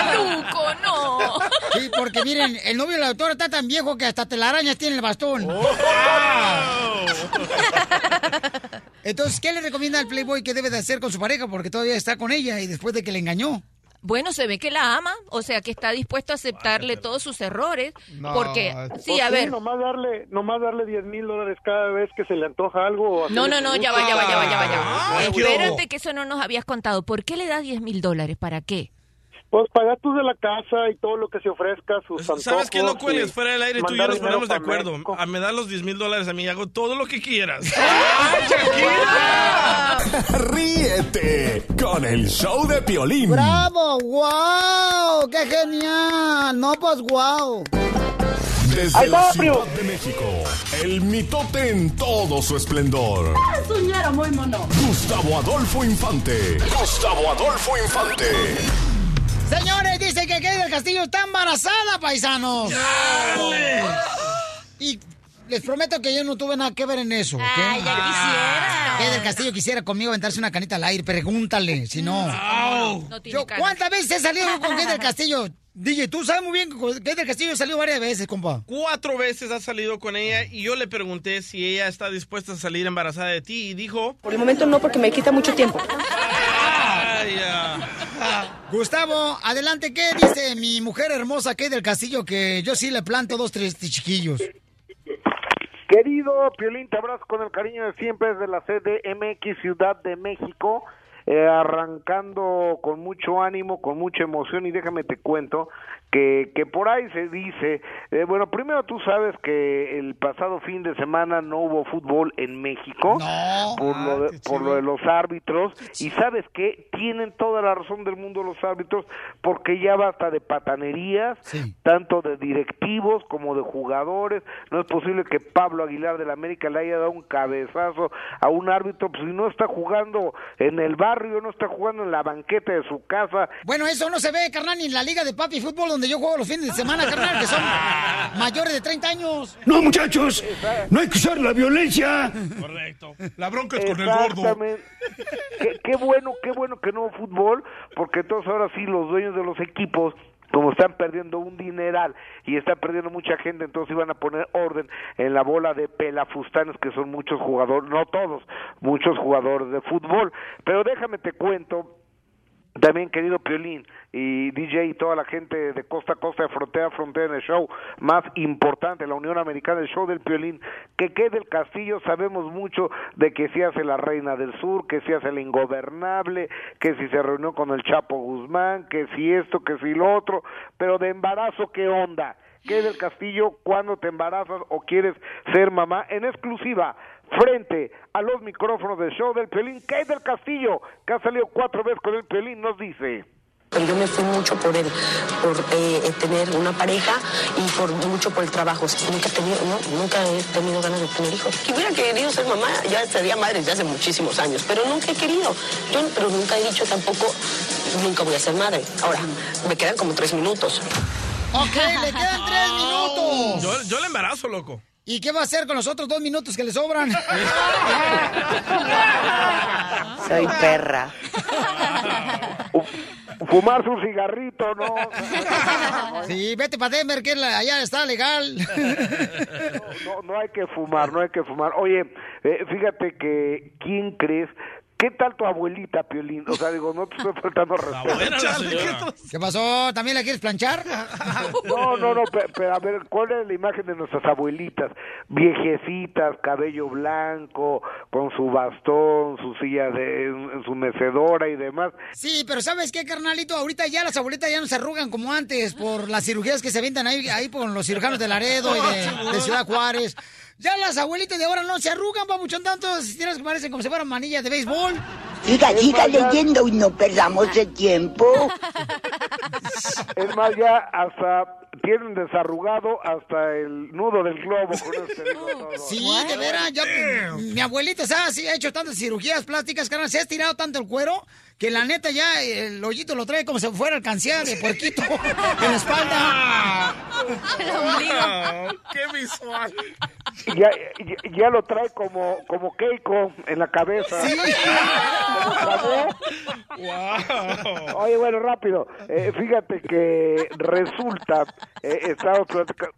¡Maluco, no! Sí, porque miren, el novio de la doctora está tan viejo que hasta telarañas tiene el bastón. Entonces, ¿qué le recomienda al Playboy que debe de hacer con su pareja? Porque todavía está con ella y después de que le engañó. Bueno, se ve que la ama, o sea, que está dispuesto a aceptarle todos sus errores, No, porque, sí, pues a ver, Nomás darle, nomás darle 10 mil dólares cada vez que se le antoja algo. o no, no, no, ya va, ya va, ya va, ya va, ya va. Espérate que eso no nos habías contado. ¿Por qué le das 10 mil dólares? ¿Para qué? Pues pagar tú de la casa y todo lo que se ofrezca, sus antojos. ¿Sabes qué? No cuelgues fuera del aire, tú y yo nos ponemos de acuerdo. México. A me das los 10 mil dólares a mí y hago todo lo que quieras. Ríete con el show de Piolín. ¡Bravo! ¡Wow! ¡Qué genial! No, pues wow. Desde Ahí la Ciudad de México, el mitote en todo su esplendor. Soñara muy mono. Gustavo Adolfo Infante. Gustavo Adolfo Infante. Señores, dice que Kay del Castillo está embarazada, paisanos. Y les prometo que yo no tuve nada que ver en eso, ¿ok? Ay, ya quisiera. Kay del Castillo quisiera conmigo aventarse una canita al aire, pregúntale, si no. No tiene Yo. ¿Cuántas veces he salido con Kay del Castillo? DJ, tú sabes muy bien que Kay del Castillo salió varias veces, compa. Cuatro veces has salido con ella y yo le pregunté si ella está dispuesta a salir embarazada de ti y dijo... Por el momento no, porque me quita mucho tiempo. Ay, ah. Gustavo, adelante, ¿qué dice mi mujer hermosa Kay del Castillo? Que yo sí le planto dos, tres chiquillos. Querido Piolín, te abrazo con el cariño de siempre desde la CDMX Ciudad de México, eh, arrancando con mucho ánimo, con mucha emoción y déjame te cuento que, que por ahí se dice, eh, bueno, primero tú sabes que el pasado fin de semana no hubo fútbol en México por, lo de, por lo de los árbitros. Y sabes que tienen toda la razón del mundo los árbitros porque ya basta de patanerías, tanto de directivos como de jugadores, no es posible que Pablo Aguilar de la América le haya dado un cabezazo a un árbitro, pues si no está jugando en el barrio, no está jugando en la banqueta de su casa, Bueno, eso no se ve, carnal, ni en la Liga de Papi Fútbol, donde donde yo juego los fines de semana, carnal, que son mayores de 30 años. No, muchachos, no hay que usar la violencia. Correcto. La bronca es con el gordo. Qué, qué bueno, qué bueno que no hubo fútbol, porque entonces ahora sí los dueños de los equipos como están perdiendo un dineral y están perdiendo mucha gente, entonces iban a poner orden en la bola de pelafustanes que son muchos jugadores, no todos, muchos jugadores de fútbol. Pero déjame te cuento también querido Piolín y DJ y toda la gente de costa a costa, de frontera a frontera en el show más importante, la Unión Americana, el show del Piolín, que quede el castillo, sabemos mucho de que si hace la Reina del Sur, que si hace el Ingobernable, que si se reunió con el Chapo Guzmán, que si esto, que si lo otro, pero de embarazo, ¿qué onda? ¿Qué del Castillo cuando te embarazas o quieres ser mamá? En exclusiva, frente a los micrófonos del show del Pelín, Kate del Castillo, que ha salido cuatro veces con el Pelín, nos dice. Yo me fui mucho por el, por eh, tener una pareja y por mucho por el trabajo. Nunca he tenido, no, nunca he tenido ganas de tener hijos. Si hubiera querido ser mamá, ya sería madre desde hace muchísimos años, pero nunca he querido. Yo, pero nunca he dicho tampoco, nunca voy a ser madre. Ahora, me quedan como tres minutos. Ok, le quedan tres minutos. Yo, yo le embarazo, loco. ¿Y qué va a hacer con los otros dos minutos que le sobran? Soy perra. Fumarse un cigarrito, ¿no? Sí, vete para Denver, que allá está legal. No, no hay que fumar, no hay que fumar. Oye, eh, fíjate que, ¿quién crees? ¿Qué tal tu abuelita, Piolín? O sea, digo, no te estoy faltando respeto. ¿Qué pasó? ¿También la quieres planchar? No, no, no, pe- pero, a ver, ¿cuál es la imagen de nuestras abuelitas? Viejecitas, cabello blanco, con su bastón, su silla de, en, en su mecedora y demás. Sí, pero ¿sabes qué, carnalito? Ahorita ya las abuelitas ya no se arrugan como antes por las cirugías que se aventan ahí, ahí con los cirujanos de Laredo y de, de Ciudad Juárez. Ya las abuelitas de ahora no se arrugan, papuchón, tanto si tienes que parecen como si fueran manillas de béisbol. Siga, siga leyendo y no perdamos el tiempo. Es más, ya hasta tienen desarrugado hasta el nudo del globo. Con eso te digo todo. Sí, de veras, mi abuelita se ha, sí, ha hecho tantas cirugías plásticas, carnal, se ha estirado tanto el cuero que la neta ya el hoyito lo trae como si fuera alcancía de puerquito en la espalda. ¡Qué visual! Ya, ya, ya lo trae como, como Keiko en la cabeza. Sí. Sabó. Oye, bueno, rápido. Eh, fíjate que resulta, eh, estamos platicando.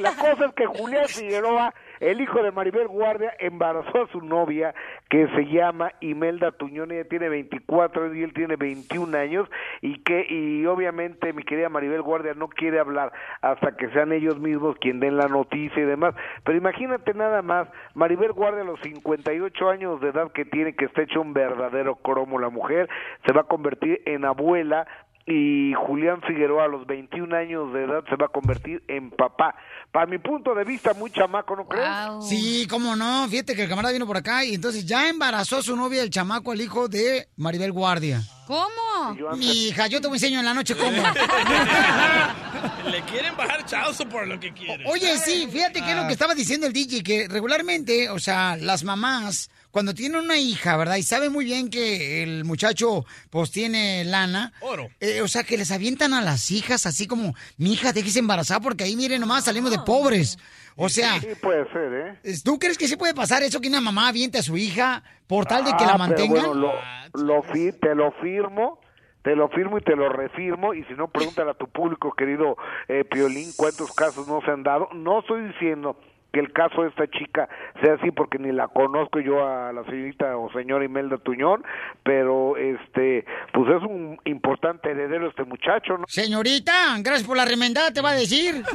La cosa es que Julián Figueroa, el hijo de Maribel Guardia, embarazó a su novia que se llama Imelda Tuñón. Ella tiene 24 y él tiene 21 años. Y que, y obviamente, mi querida Maribel Guardia no quiere hablar hasta que sean ellos mismos quien den la noticia y demás. Pero imagínate nada más, Maribel Guardia a los 58 años de edad que tiene, que está hecho un verdadero cromo la mujer, se va a convertir en abuela y Julián Figueroa a los 21 años de edad se va a convertir en papá. Para mi punto de vista, muy chamaco, ¿no crees? Sí, cómo no. Fíjate que el camarada vino por acá y entonces ya embarazó a su novia, el chamaco, el hijo de Maribel Guardia. ¿Cómo? Mi hija, yo te voy a enseño en la noche cómo. Le quieren bajar chauzo por lo que quieren. Oye, sí, fíjate que es lo que estaba diciendo el DJ, que regularmente, o sea, las mamás, cuando tienen una hija, ¿verdad? Y saben muy bien que el muchacho, pues, tiene lana. Oro. eh, o sea, que les avientan a las hijas así como, mi hija, déjese embarazar porque ahí, miren, nomás salimos de pobres. O sea, Sí, puede ser, ¿eh? ¿tú crees que sí puede pasar eso que una mamá aviente a su hija por tal de que Ah, la pero mantengan? bueno, lo, lo fi- te lo firmo, te lo firmo y te lo refirmo, y si no, pregúntale a tu público, querido eh, Piolín, cuántos casos no se han dado. No estoy diciendo que el caso de esta chica sea así porque ni la conozco yo a la señorita o señora Imelda Tuñón, pero este pues es un importante heredero este muchacho, ¿no? Señorita, gracias por la remendada, te va a decir.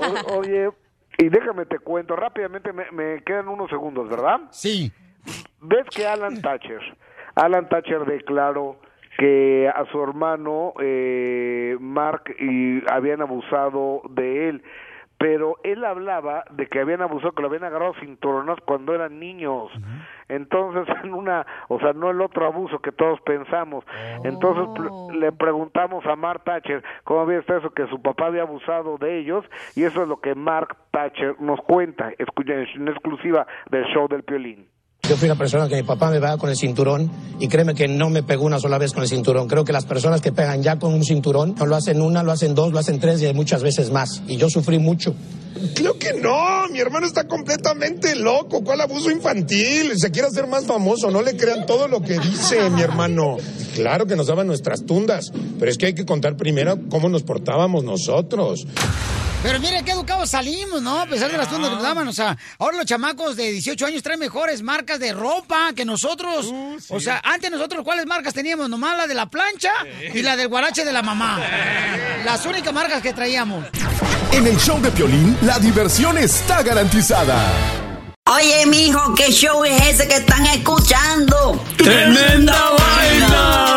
O- oye, y déjame te cuento rápidamente, me, me quedan unos segundos, ¿verdad? Sí. ¿Ves que Alan Thatcher, Alan Thatcher declaró que a su hermano eh, Mark y habían abusado de él, pero él hablaba de que habían abusado, que lo habían agarrado cinturonas cuando eran niños. Entonces, en una, o sea, no el otro abuso que todos pensamos. Entonces pl- le preguntamos a Mark Thatcher cómo había estado eso, que su papá había abusado de ellos, y eso es lo que Mark Thatcher nos cuenta, en exclusiva del show del Piolín. Yo fui una persona que mi papá me pegaba con el cinturón y créeme que no me pegó una sola vez con el cinturón. Creo que las personas que pegan ya con un cinturón no lo hacen una, lo hacen dos, lo hacen tres y muchas veces más. Y yo sufrí mucho. Creo que no, mi hermano está completamente loco. ¿Cuál abuso infantil? Se quiere hacer más famoso, no le crean todo lo que dice mi hermano. Claro que nos daban nuestras tundas, pero es que hay que contar primero cómo nos portábamos nosotros. Pero mire qué educados salimos, ¿no? A pesar de las tundas que nos daban. O sea, ahora los chamacos de 18 años traen mejores marcas de ropa que nosotros. O sea, antes nosotros, ¿cuáles marcas teníamos? Nomás la de la plancha y la del guarache de la mamá. Las únicas marcas que traíamos. En el show de Piolín, la diversión está garantizada. Oye, mijo, ¿qué show es ese que están escuchando? ¡Tremenda vaina!